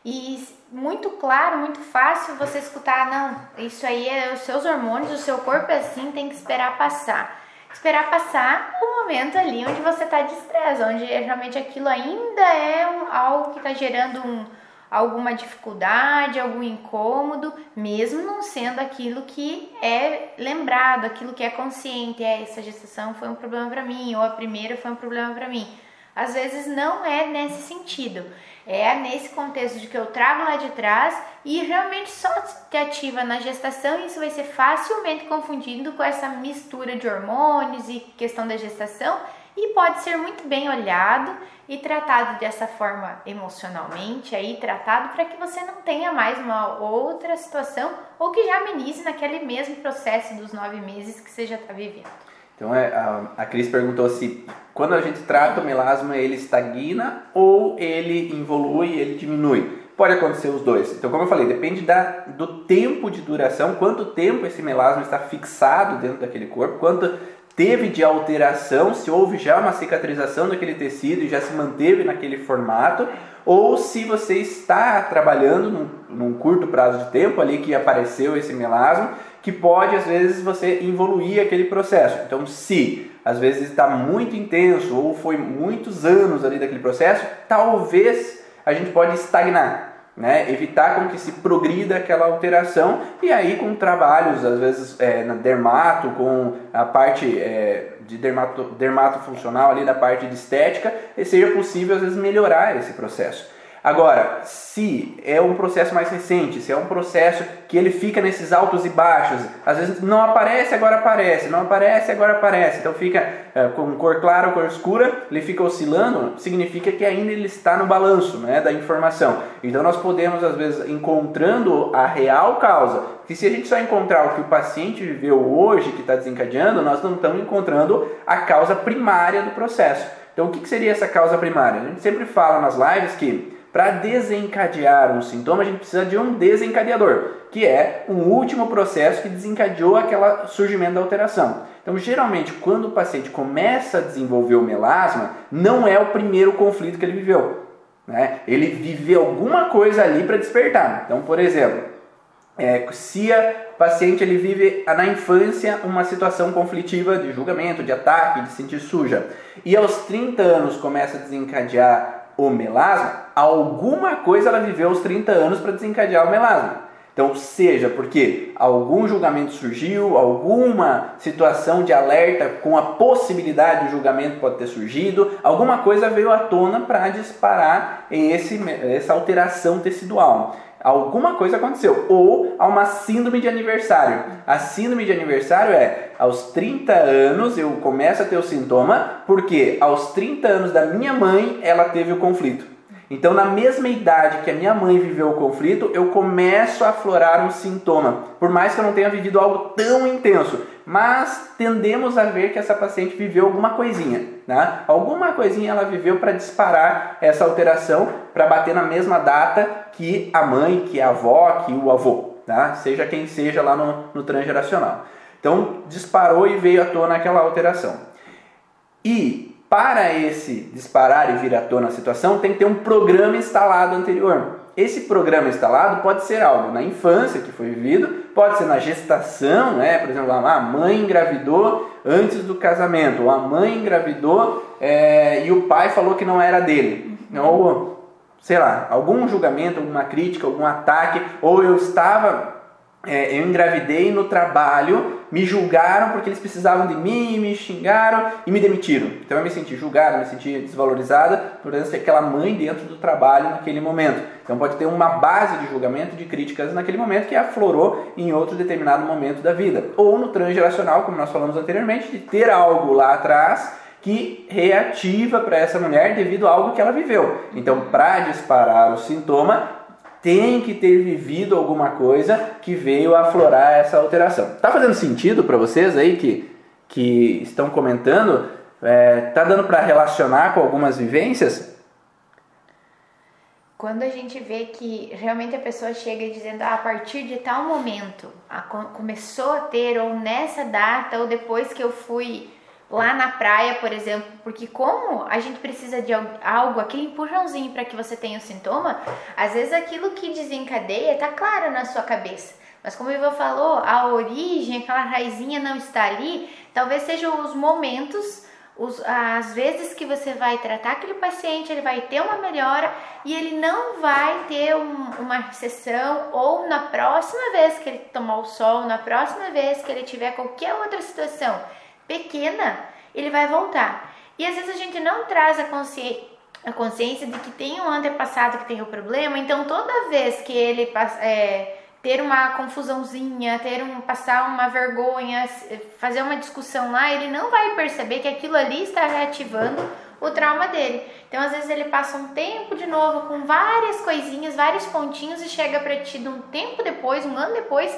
E muito claro, muito fácil você escutar, não, isso aí é os seus hormônios, o seu corpo é assim, tem que esperar passar. Esperar passar o momento ali onde você está de estresse, onde realmente aquilo ainda é um, algo que está gerando um, alguma dificuldade, algum incômodo, mesmo não sendo aquilo que é lembrado, aquilo que é consciente. É, essa gestação foi um problema para mim, ou a primeira foi um problema para mim. Às vezes não é nesse sentido. É nesse contexto de que eu trago lá de trás e realmente só te ativa na gestação, e isso vai ser facilmente confundido com essa mistura de hormônios e questão da gestação e pode ser muito bem olhado e tratado dessa forma emocionalmente, aí tratado para que você não tenha mais uma outra situação ou que já amenize naquele mesmo processo dos nove meses que você já está vivendo. Então é, a, a Cris perguntou se quando a gente trata o melasma ele estagna ou ele evolui, ele diminui. Pode acontecer os dois. Então, como eu falei, depende da, do tempo de duração, quanto tempo esse melasma está fixado dentro daquele corpo, quanto teve de alteração, se houve já uma cicatrização daquele tecido e já se manteve naquele formato, ou se você está trabalhando num, num, curto prazo de tempo ali que apareceu esse melasma, que pode às vezes você evoluir aquele processo. Então, se às vezes está muito intenso ou foi muitos anos ali daquele processo, talvez a gente pode estagnar né? evitar com que se progrida aquela alteração e aí com trabalhos, às vezes é, na dermato, com a parte é, de dermato, dermato funcional ali da parte de estética, seja possível às vezes melhorar esse processo. Agora, se é um processo mais recente, se é um processo que ele fica nesses altos e baixos, às vezes não aparece, agora aparece, não aparece, agora aparece, então fica é, com cor clara ou cor escura, ele fica oscilando, significa que ainda ele está no balanço né, da informação. Então nós podemos, às vezes, encontrando a real causa, que se a gente só encontrar o que o paciente viveu hoje, que está desencadeando, nós não estamos encontrando a causa primária do processo. Então, o que seria essa causa primária? A gente sempre fala nas lives que para desencadear um sintoma, a gente precisa de um desencadeador, que é um último processo que desencadeou aquele surgimento da alteração. Então, geralmente, quando o paciente começa a desenvolver o melasma, não é o primeiro conflito que ele viveu. Né? Ele viveu alguma coisa ali para despertar. Então, por exemplo, é, se o paciente ele vive na infância uma situação conflitiva de julgamento, de ataque, de sentir suja, e aos 30 anos começa a desencadear o melasma, alguma coisa ela viveu aos 30 anos para desencadear o melasma. Então, seja porque algum julgamento surgiu, alguma situação de alerta com a possibilidade de julgamento pode ter surgido, alguma coisa veio à tona para disparar esse, essa alteração tecidual alguma coisa aconteceu. Ou há uma síndrome de aniversário. A síndrome de aniversário é aos 30 anos eu começo a ter o sintoma, porque aos 30 anos da minha mãe ela teve o conflito. Então, na mesma idade que a minha mãe viveu o conflito, eu começo a aflorar um sintoma, por mais que eu não tenha vivido algo tão intenso. Mas tendemos a ver que essa paciente viveu alguma coisinha, né? Alguma coisinha ela viveu para disparar essa alteração, para bater na mesma data que a mãe, que a avó, que o avô, tá? Seja quem seja lá no, no transgeracional. Então, disparou e veio à tona aquela alteração. E para esse disparar e vir à tona a situação, tem que ter um programa instalado anterior. Esse programa instalado pode ser algo na infância que foi vivido, pode ser na gestação, né? por exemplo, a mãe engravidou antes do casamento, ou a mãe engravidou é, e o pai falou que não era dele, ou sei lá, algum julgamento, alguma crítica, algum ataque, ou eu estava é, eu engravidei no trabalho, me julgaram porque eles precisavam de mim, me xingaram e me demitiram. Então eu me senti julgada, me senti desvalorizada por ser aquela mãe dentro do trabalho naquele momento. Então pode ter uma base de julgamento, de críticas naquele momento que aflorou em outro determinado momento da vida. Ou no transgeracional, como nós falamos anteriormente, de ter algo lá atrás que reativa para essa mulher devido a algo que ela viveu. Então, para disparar o sintoma, tem que ter vivido alguma coisa que veio aflorar essa alteração. Tá fazendo sentido para vocês aí que, que estão comentando? É, tá dando para relacionar com algumas vivências? Quando a gente vê que realmente a pessoa chega dizendo ah, a partir de tal momento a, começou a ter ou nessa data ou depois que eu fui lá na praia, por exemplo, porque como a gente precisa de algo, aquele empurrãozinho para que você tenha o sintoma, às vezes aquilo que desencadeia tá claro na sua cabeça. Mas como o Ivan falou, a origem, aquela raizinha não está ali, talvez sejam os momentos, os, as vezes que você vai tratar aquele paciente, ele vai ter uma melhora e ele não vai ter um, uma recessão ou na próxima vez que ele tomar o sol, na próxima vez que ele tiver qualquer outra situação pequena, ele vai voltar. E às vezes a gente não traz a consciência, a consciência de que tem um antepassado que tem o problema, então toda vez que ele é, ter uma confusãozinha, ter um passar uma vergonha, fazer uma discussão lá, ele não vai perceber que aquilo ali está reativando o trauma dele. Então às vezes ele passa um tempo de novo com várias coisinhas, vários pontinhos e chega para ti um tempo depois, um ano depois,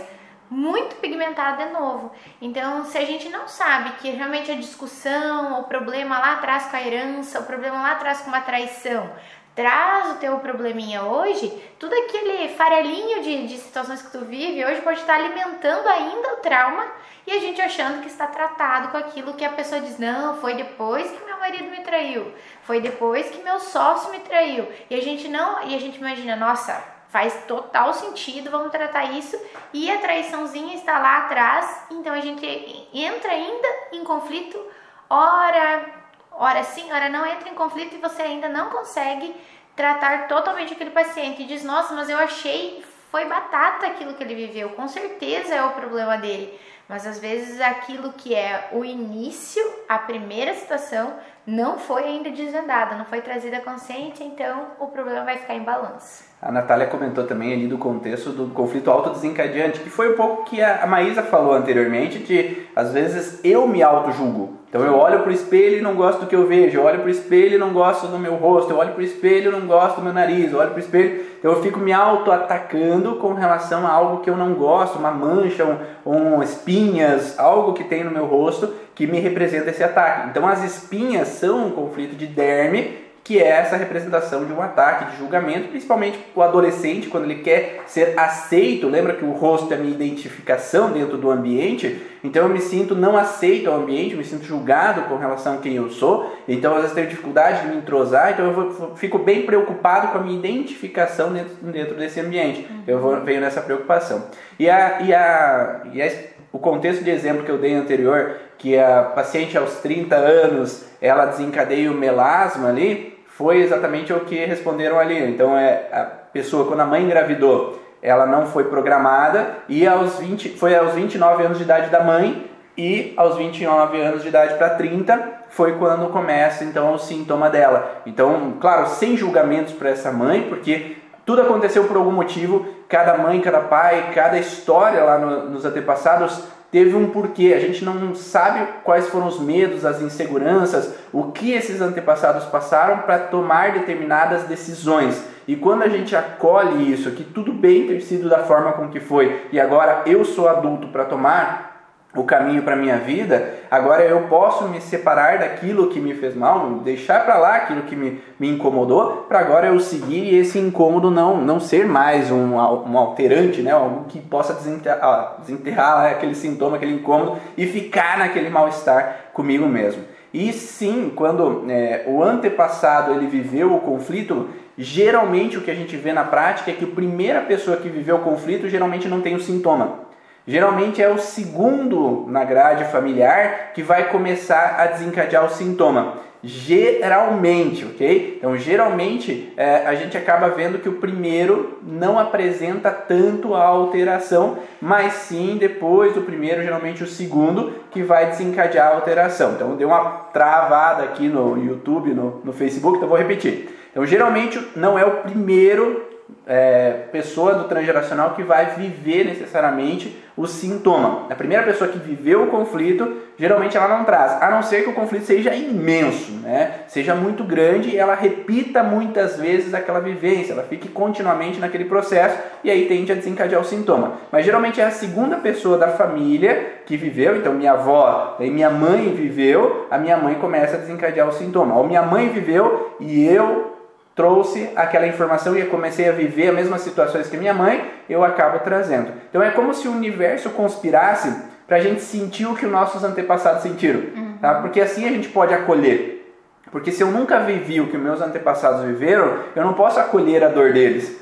muito pigmentado de novo. Então, se a gente não sabe que realmente a discussão, o problema lá atrás com a herança, o problema lá atrás com uma traição, traz o teu probleminha hoje, tudo aquele farelinho de, de situações que tu vive hoje pode estar alimentando ainda o trauma e a gente achando que está tratado com aquilo que a pessoa diz, não, foi depois que meu marido me traiu, foi depois que meu sócio me traiu. E a gente não, e a gente imagina, nossa, faz total sentido, vamos tratar isso. E a traiçãozinha está lá atrás, então a gente entra ainda em conflito, ora, ora sim, ora não, entra em conflito e você ainda não consegue tratar totalmente aquele paciente. E diz, nossa, mas eu achei, foi batata aquilo que ele viveu, com certeza é o problema dele. Mas às vezes aquilo que é o início, a primeira situação, não foi ainda desvendada, não foi trazida à consciência, então o problema vai ficar em balanço. A Natália comentou também ali do contexto do conflito autodesencadeante, que foi um pouco que a Maísa falou anteriormente, de às vezes eu me auto-julgo. Então eu olho para o espelho e não gosto do que eu vejo, eu olho para o espelho e não gosto do meu rosto, eu olho para o espelho e não gosto do meu nariz, eu olho para o espelho, então eu fico me auto-atacando com relação a algo que eu não gosto, uma mancha, um, um espinhas, algo que tem no meu rosto que me representa esse ataque. Então as espinhas são um conflito de derme que é essa representação de um ataque, de julgamento, principalmente o adolescente, quando ele quer ser aceito, lembra que o rosto é a minha identificação dentro do ambiente, então eu me sinto não aceito ao ambiente, me sinto julgado com relação a quem eu sou, então às vezes tenho dificuldade de me entrosar, então eu fico bem preocupado com a minha identificação dentro, dentro desse ambiente, eu vou, venho nessa preocupação. E, a, e, a, e a, o contexto de exemplo que eu dei anterior, que a paciente aos 30 anos, ela desencadeia o melasma ali, foi exatamente o que responderam ali. Então é a pessoa quando a mãe engravidou, ela não foi programada e aos 20, foi aos 29 anos de idade da mãe e aos 29 anos de idade para 30 foi quando começa então o sintoma dela. Então, claro, sem julgamentos para essa mãe, porque tudo aconteceu por algum motivo, cada mãe, cada pai, cada história lá no, nos antepassados teve um porquê. A gente não sabe quais foram os medos, as inseguranças, o que esses antepassados passaram para tomar determinadas decisões. E quando a gente acolhe isso, que tudo bem ter sido da forma com que foi, e agora eu sou adulto para tomar o caminho para minha vida, agora eu posso me separar daquilo que me fez mal, deixar para lá aquilo que me, me incomodou, para agora eu seguir e esse incômodo não, não ser mais um, um alterante, né? algo que possa desenterrar, desenterrar aquele sintoma, aquele incômodo e ficar naquele mal-estar comigo mesmo. E sim, quando é, o antepassado ele viveu o conflito, geralmente o que a gente vê na prática é que a primeira pessoa que viveu o conflito geralmente não tem o sintoma. Geralmente é o segundo na grade familiar que vai começar a desencadear o sintoma. geralmente, ok? Então, geralmente é, a gente acaba vendo que o primeiro não apresenta tanto a alteração, mas sim depois do primeiro, geralmente o segundo, que vai desencadear a alteração. Então, deu uma travada aqui no YouTube, no, no Facebook, então vou repetir. Então, geralmente não é o primeiro é, pessoa do transgeracional que vai viver necessariamente o sintoma. A primeira pessoa que viveu o conflito, geralmente ela não traz, a não ser que o conflito seja imenso, né? seja muito grande e ela repita muitas vezes aquela vivência, ela fique continuamente naquele processo e aí tende a desencadear o sintoma. Mas geralmente é a segunda pessoa da família que viveu, então minha avó e minha mãe viveu, a minha mãe começa a desencadear o sintoma. Ou minha mãe viveu e eu trouxe aquela informação e eu comecei a viver as mesmas situações que minha mãe, eu acabo trazendo. Então é como se o universo conspirasse para a gente sentir o que os nossos antepassados sentiram, uhum. tá? Porque assim a gente pode acolher. Porque se eu nunca vivi o que meus antepassados viveram, eu não posso acolher a dor deles,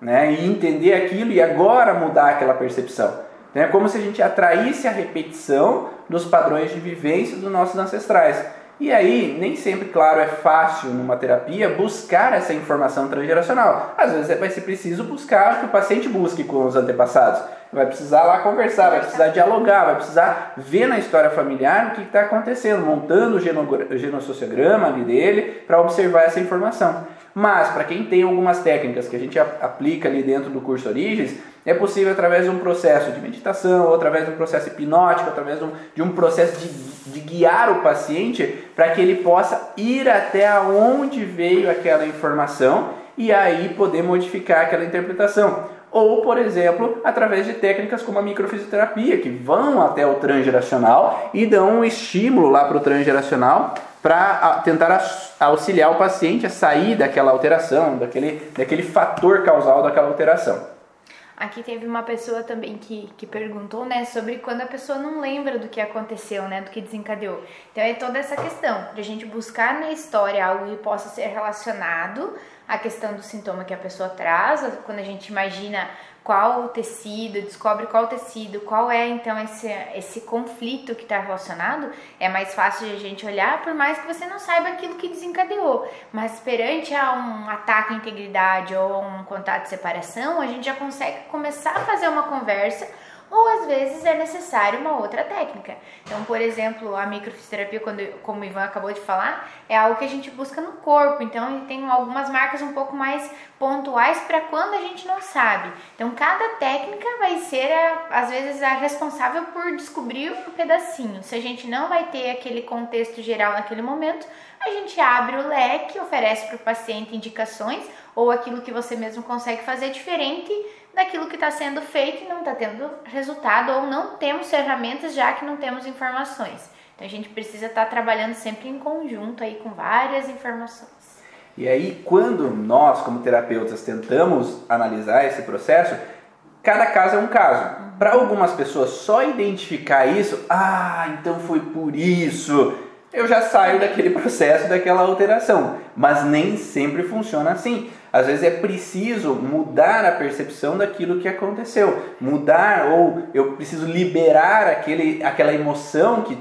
né? E entender aquilo e agora mudar aquela percepção. É como se a gente atraísse a repetição dos padrões de vivência dos nossos ancestrais. E aí, nem sempre, claro, é fácil numa terapia buscar essa informação transgeracional. Às vezes vai ser preciso buscar que o paciente busque com os antepassados. Vai precisar lá conversar, vai precisar dialogar, vai precisar ver na história familiar o que está acontecendo, montando o genossociograma ali dele para observar essa informação. Mas, para quem tem algumas técnicas que a gente aplica ali dentro do curso Origens, é possível através de um processo de meditação, ou através de um processo hipnótico, através de um, de um processo de, de guiar o paciente para que ele possa ir até onde veio aquela informação e aí poder modificar aquela interpretação. Ou, por exemplo, através de técnicas como a microfisioterapia, que vão até o transgeracional e dão um estímulo lá para o transgeracional para tentar auxiliar o paciente a sair daquela alteração, daquele, daquele fator causal daquela alteração. Aqui teve uma pessoa também que, que perguntou, né, sobre quando a pessoa não lembra do que aconteceu, né, do que desencadeou. Então é toda essa questão de a gente buscar na história algo que possa ser relacionado à questão do sintoma que a pessoa traz, quando a gente imagina qual o tecido, descobre qual o tecido, qual é então esse, esse conflito que está relacionado, é mais fácil de a gente olhar, por mais que você não saiba aquilo que desencadeou. Mas perante a um ataque à integridade ou um contato de separação, a gente já consegue começar a fazer uma conversa ou às vezes é necessário uma outra técnica. Então, por exemplo, a microfisioterapia, quando, como o Ivan acabou de falar, é algo que a gente busca no corpo. Então, tem algumas marcas um pouco mais pontuais para quando a gente não sabe. Então, cada técnica vai ser, às vezes, a responsável por descobrir um pedacinho. Se a gente não vai ter aquele contexto geral naquele momento, a gente abre o leque, oferece para o paciente indicações ou aquilo que você mesmo consegue fazer diferente daquilo que está sendo feito e não está tendo resultado ou não temos ferramentas já que não temos informações. Então a gente precisa estar tá trabalhando sempre em conjunto aí com várias informações. E aí quando nós como terapeutas tentamos analisar esse processo, cada caso é um caso. Para algumas pessoas só identificar isso, ah, então foi por isso eu já saio daquele processo, daquela alteração. Mas nem sempre funciona assim. Às vezes é preciso mudar a percepção daquilo que aconteceu, mudar ou eu preciso liberar aquele, aquela emoção que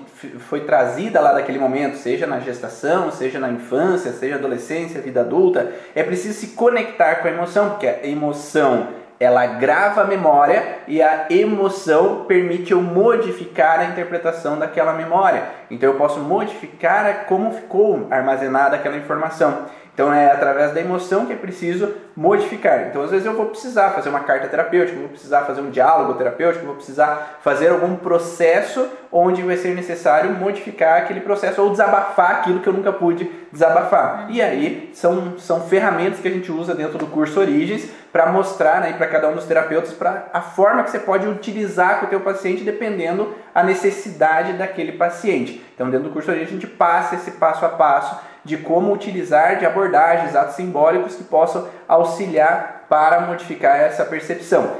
foi trazida lá daquele momento, seja na gestação, seja na infância, seja adolescência, vida adulta. É preciso se conectar com a emoção, porque a emoção ela grava a memória e a emoção permite eu modificar a interpretação daquela memória. Então eu posso modificar como ficou armazenada aquela informação. Então é através da emoção que é preciso modificar. Então às vezes eu vou precisar fazer uma carta terapêutica, vou precisar fazer um diálogo terapêutico, vou precisar fazer algum processo onde vai ser necessário modificar aquele processo ou desabafar aquilo que eu nunca pude desabafar. E aí são, são ferramentas que a gente usa dentro do curso Origens para mostrar né, para cada um dos terapeutas para a forma que você pode utilizar com o teu paciente dependendo a necessidade daquele paciente. Então dentro do curso Origens a gente passa esse passo a passo de como utilizar de abordagens, atos simbólicos que possam auxiliar para modificar essa percepção.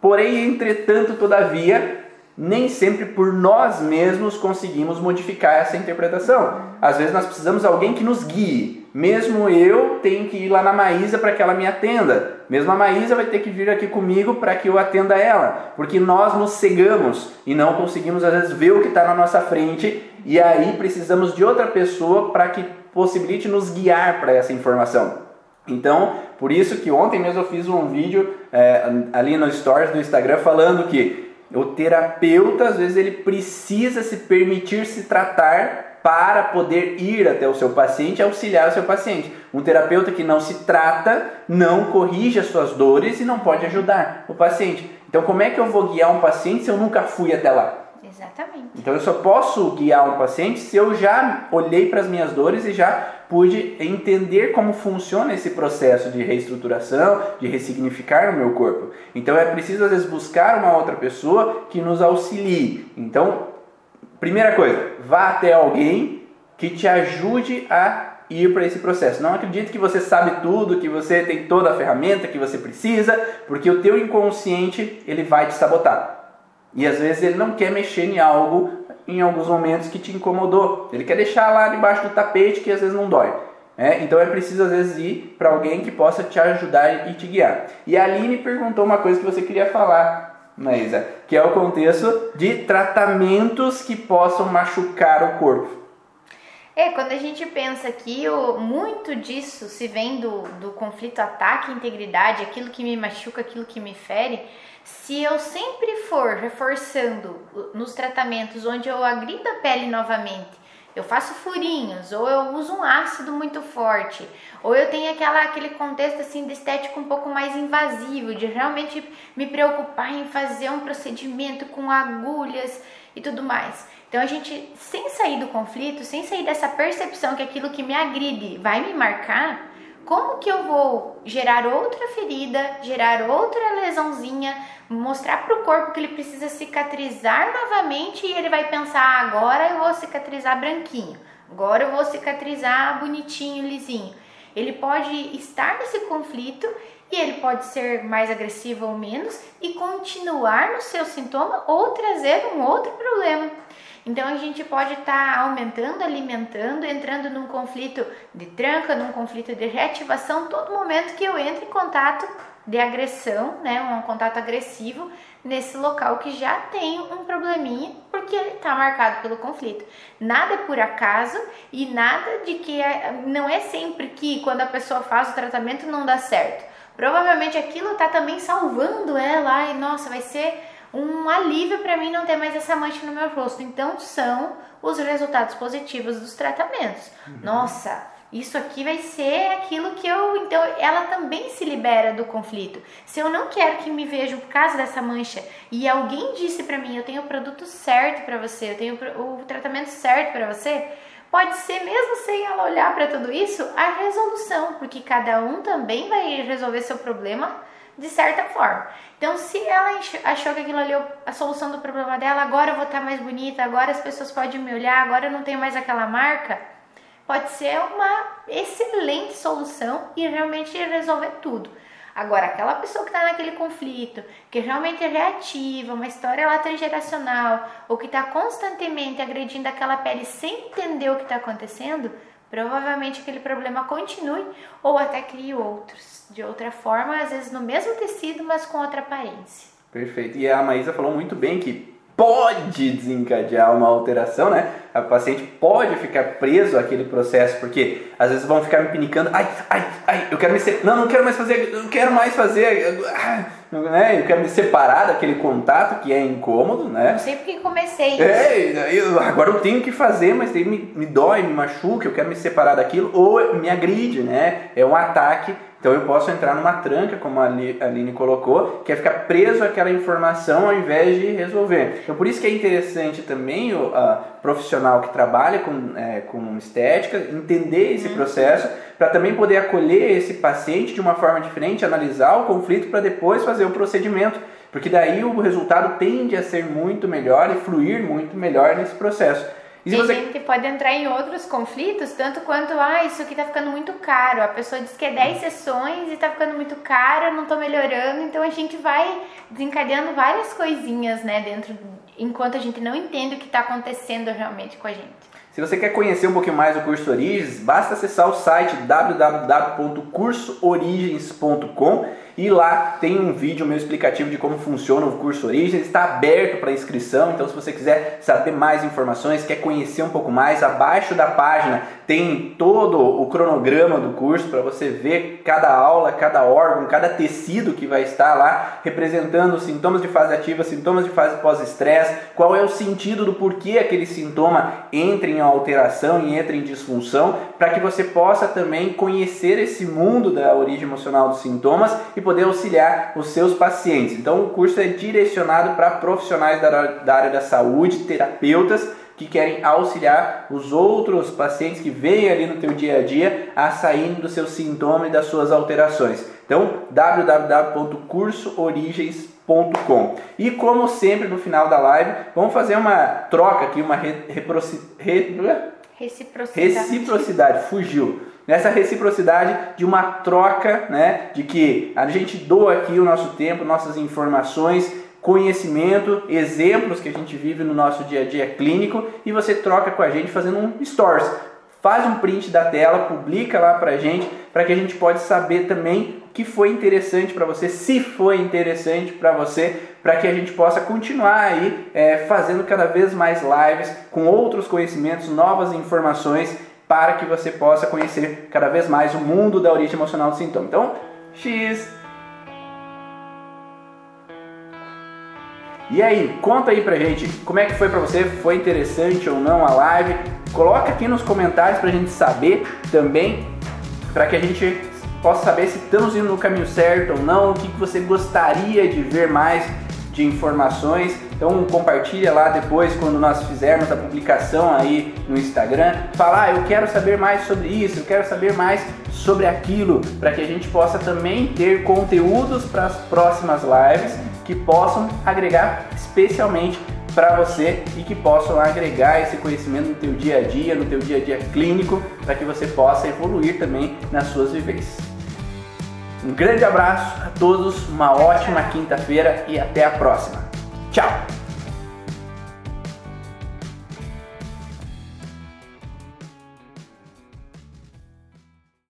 Porém, entretanto, todavia, nem sempre por nós mesmos conseguimos modificar essa interpretação. Às vezes nós precisamos de alguém que nos guie. Mesmo eu tenho que ir lá na Maísa para que ela me atenda. Mesmo a Maísa vai ter que vir aqui comigo para que eu atenda ela, porque nós nos cegamos e não conseguimos às vezes ver o que está na nossa frente e aí precisamos de outra pessoa para que possibilite nos guiar para essa informação. Então, por isso que ontem mesmo eu fiz um vídeo é, ali no Stories do Instagram falando que o terapeuta às vezes ele precisa se permitir se tratar para poder ir até o seu paciente e auxiliar o seu paciente. Um terapeuta que não se trata não corrige as suas dores e não pode ajudar o paciente. Então, como é que eu vou guiar um paciente se eu nunca fui até lá? Exatamente. Então eu só posso guiar um paciente se eu já olhei para as minhas dores e já pude entender como funciona esse processo de reestruturação, de ressignificar o meu corpo. Então é preciso às vezes buscar uma outra pessoa que nos auxilie. Então, primeira coisa, vá até alguém que te ajude a ir para esse processo. Não acredite que você sabe tudo, que você tem toda a ferramenta que você precisa, porque o teu inconsciente ele vai te sabotar. E às vezes ele não quer mexer em algo em alguns momentos que te incomodou. Ele quer deixar lá debaixo do tapete que às vezes não dói. É, então é preciso às vezes ir para alguém que possa te ajudar e te guiar. E a Aline perguntou uma coisa que você queria falar, Maísa, que é o contexto de tratamentos que possam machucar o corpo. É, quando a gente pensa que o, muito disso se vem do, do conflito ataque-integridade, aquilo que me machuca, aquilo que me fere, se eu sempre for reforçando nos tratamentos onde eu agrido a pele novamente, eu faço furinhos, ou eu uso um ácido muito forte, ou eu tenho aquela, aquele contexto assim de estético um pouco mais invasivo, de realmente me preocupar em fazer um procedimento com agulhas e tudo mais. Então a gente, sem sair do conflito, sem sair dessa percepção que aquilo que me agride vai me marcar, como que eu vou gerar outra ferida, gerar outra lesãozinha, mostrar para o corpo que ele precisa cicatrizar novamente e ele vai pensar: agora eu vou cicatrizar branquinho, agora eu vou cicatrizar bonitinho, lisinho. Ele pode estar nesse conflito e ele pode ser mais agressivo ou menos e continuar no seu sintoma ou trazer um outro problema. Então a gente pode estar tá aumentando, alimentando, entrando num conflito de tranca, num conflito de reativação, todo momento que eu entre em contato de agressão, né, um contato agressivo nesse local que já tem um probleminha, porque ele está marcado pelo conflito. Nada é por acaso e nada de que é, não é sempre que quando a pessoa faz o tratamento não dá certo. Provavelmente aquilo está também salvando ela e nossa, vai ser um alívio para mim não ter mais essa mancha no meu rosto. Então são os resultados positivos dos tratamentos. Uhum. Nossa, isso aqui vai ser aquilo que eu. Então, ela também se libera do conflito. Se eu não quero que me vejam por causa dessa mancha e alguém disse para mim, eu tenho o produto certo para você, eu tenho o tratamento certo para você, pode ser mesmo sem ela olhar para tudo isso a resolução, porque cada um também vai resolver seu problema de certa forma. Então, se ela achou que aquilo ali é a solução do problema dela, agora eu vou estar mais bonita, agora as pessoas podem me olhar, agora eu não tenho mais aquela marca, pode ser uma excelente solução e realmente resolver tudo. Agora, aquela pessoa que está naquele conflito, que realmente é reativa, uma história lá transgeracional, ou que está constantemente agredindo aquela pele sem entender o que está acontecendo, provavelmente aquele problema continue ou até crie outros, de outra forma, às vezes no mesmo tecido, mas com outra aparência. Perfeito. E a Maísa falou muito bem que pode desencadear uma alteração, né? A paciente pode ficar preso àquele processo, porque às vezes vão ficar me pinicando, ai, ai, ai, eu quero me ser, não, não quero mais fazer, não quero mais fazer, ah, né? Eu quero me separar daquele contato que é incômodo, né? Não sei porque comecei. É, eu, agora eu tenho que fazer, mas me, me dói, me machuca, eu quero me separar daquilo, ou me agride, né? É um ataque então eu posso entrar numa tranca, como a Aline colocou, que é ficar preso àquela informação ao invés de resolver. Então por isso que é interessante também o profissional que trabalha com, é, com estética entender esse uhum. processo para também poder acolher esse paciente de uma forma diferente, analisar o conflito para depois fazer o procedimento. Porque daí o resultado tende a ser muito melhor e fluir muito melhor nesse processo. E, você... gente pode entrar em outros conflitos, tanto quanto, ah, isso aqui tá ficando muito caro. A pessoa diz que é 10 sessões e tá ficando muito caro, não tô melhorando. Então a gente vai desencadeando várias coisinhas, né, dentro, enquanto a gente não entende o que tá acontecendo realmente com a gente. Se você quer conhecer um pouquinho mais do curso Origens, basta acessar o site www.cursoorigens.com E lá tem um vídeo meu explicativo de como funciona o curso Origens, está aberto para inscrição, então se você quiser saber mais informações, quer conhecer um pouco mais, abaixo da página tem todo o cronograma do curso para você ver cada aula, cada órgão, cada tecido que vai estar lá representando sintomas de fase ativa, sintomas de fase pós-estresse, qual é o sentido do porquê aquele sintoma entra em alteração e entra em disfunção, para que você possa também conhecer esse mundo da origem emocional dos sintomas e poder auxiliar os seus pacientes. Então o curso é direcionado para profissionais da área da saúde, terapeutas que querem auxiliar os outros pacientes que vêm ali no teu dia a dia a saírem dos seus sintomas e das suas alterações. Então, www.cursoorigens.com. E como sempre no final da live, vamos fazer uma troca aqui, uma re, reproci, re, reciprocidade. Reciprocidade, fugiu. Nessa reciprocidade de uma troca, né, de que a gente doa aqui o nosso tempo, nossas informações, conhecimento, exemplos que a gente vive no nosso dia a dia clínico e você troca com a gente fazendo um stories. Faz um print da tela, publica lá pra gente, para que a gente pode saber também que foi interessante para você, se foi interessante para você, para que a gente possa continuar aí é, fazendo cada vez mais lives com outros conhecimentos, novas informações, para que você possa conhecer cada vez mais o mundo da origem emocional do sintoma. Então, X E aí, conta aí pra gente como é que foi pra você, foi interessante ou não a live? Coloca aqui nos comentários pra gente saber também, para que a gente possa saber se estamos indo no caminho certo ou não, o que você gostaria de ver mais de informações. Então compartilha lá depois quando nós fizermos a publicação aí no Instagram. Fala, ah, eu quero saber mais sobre isso, eu quero saber mais sobre aquilo, para que a gente possa também ter conteúdos para as próximas lives que possam agregar especialmente para você e que possam agregar esse conhecimento no teu dia a dia, no teu dia a dia clínico, para que você possa evoluir também nas suas vivências. Um grande abraço a todos, uma ótima quinta-feira e até a próxima. Tchau!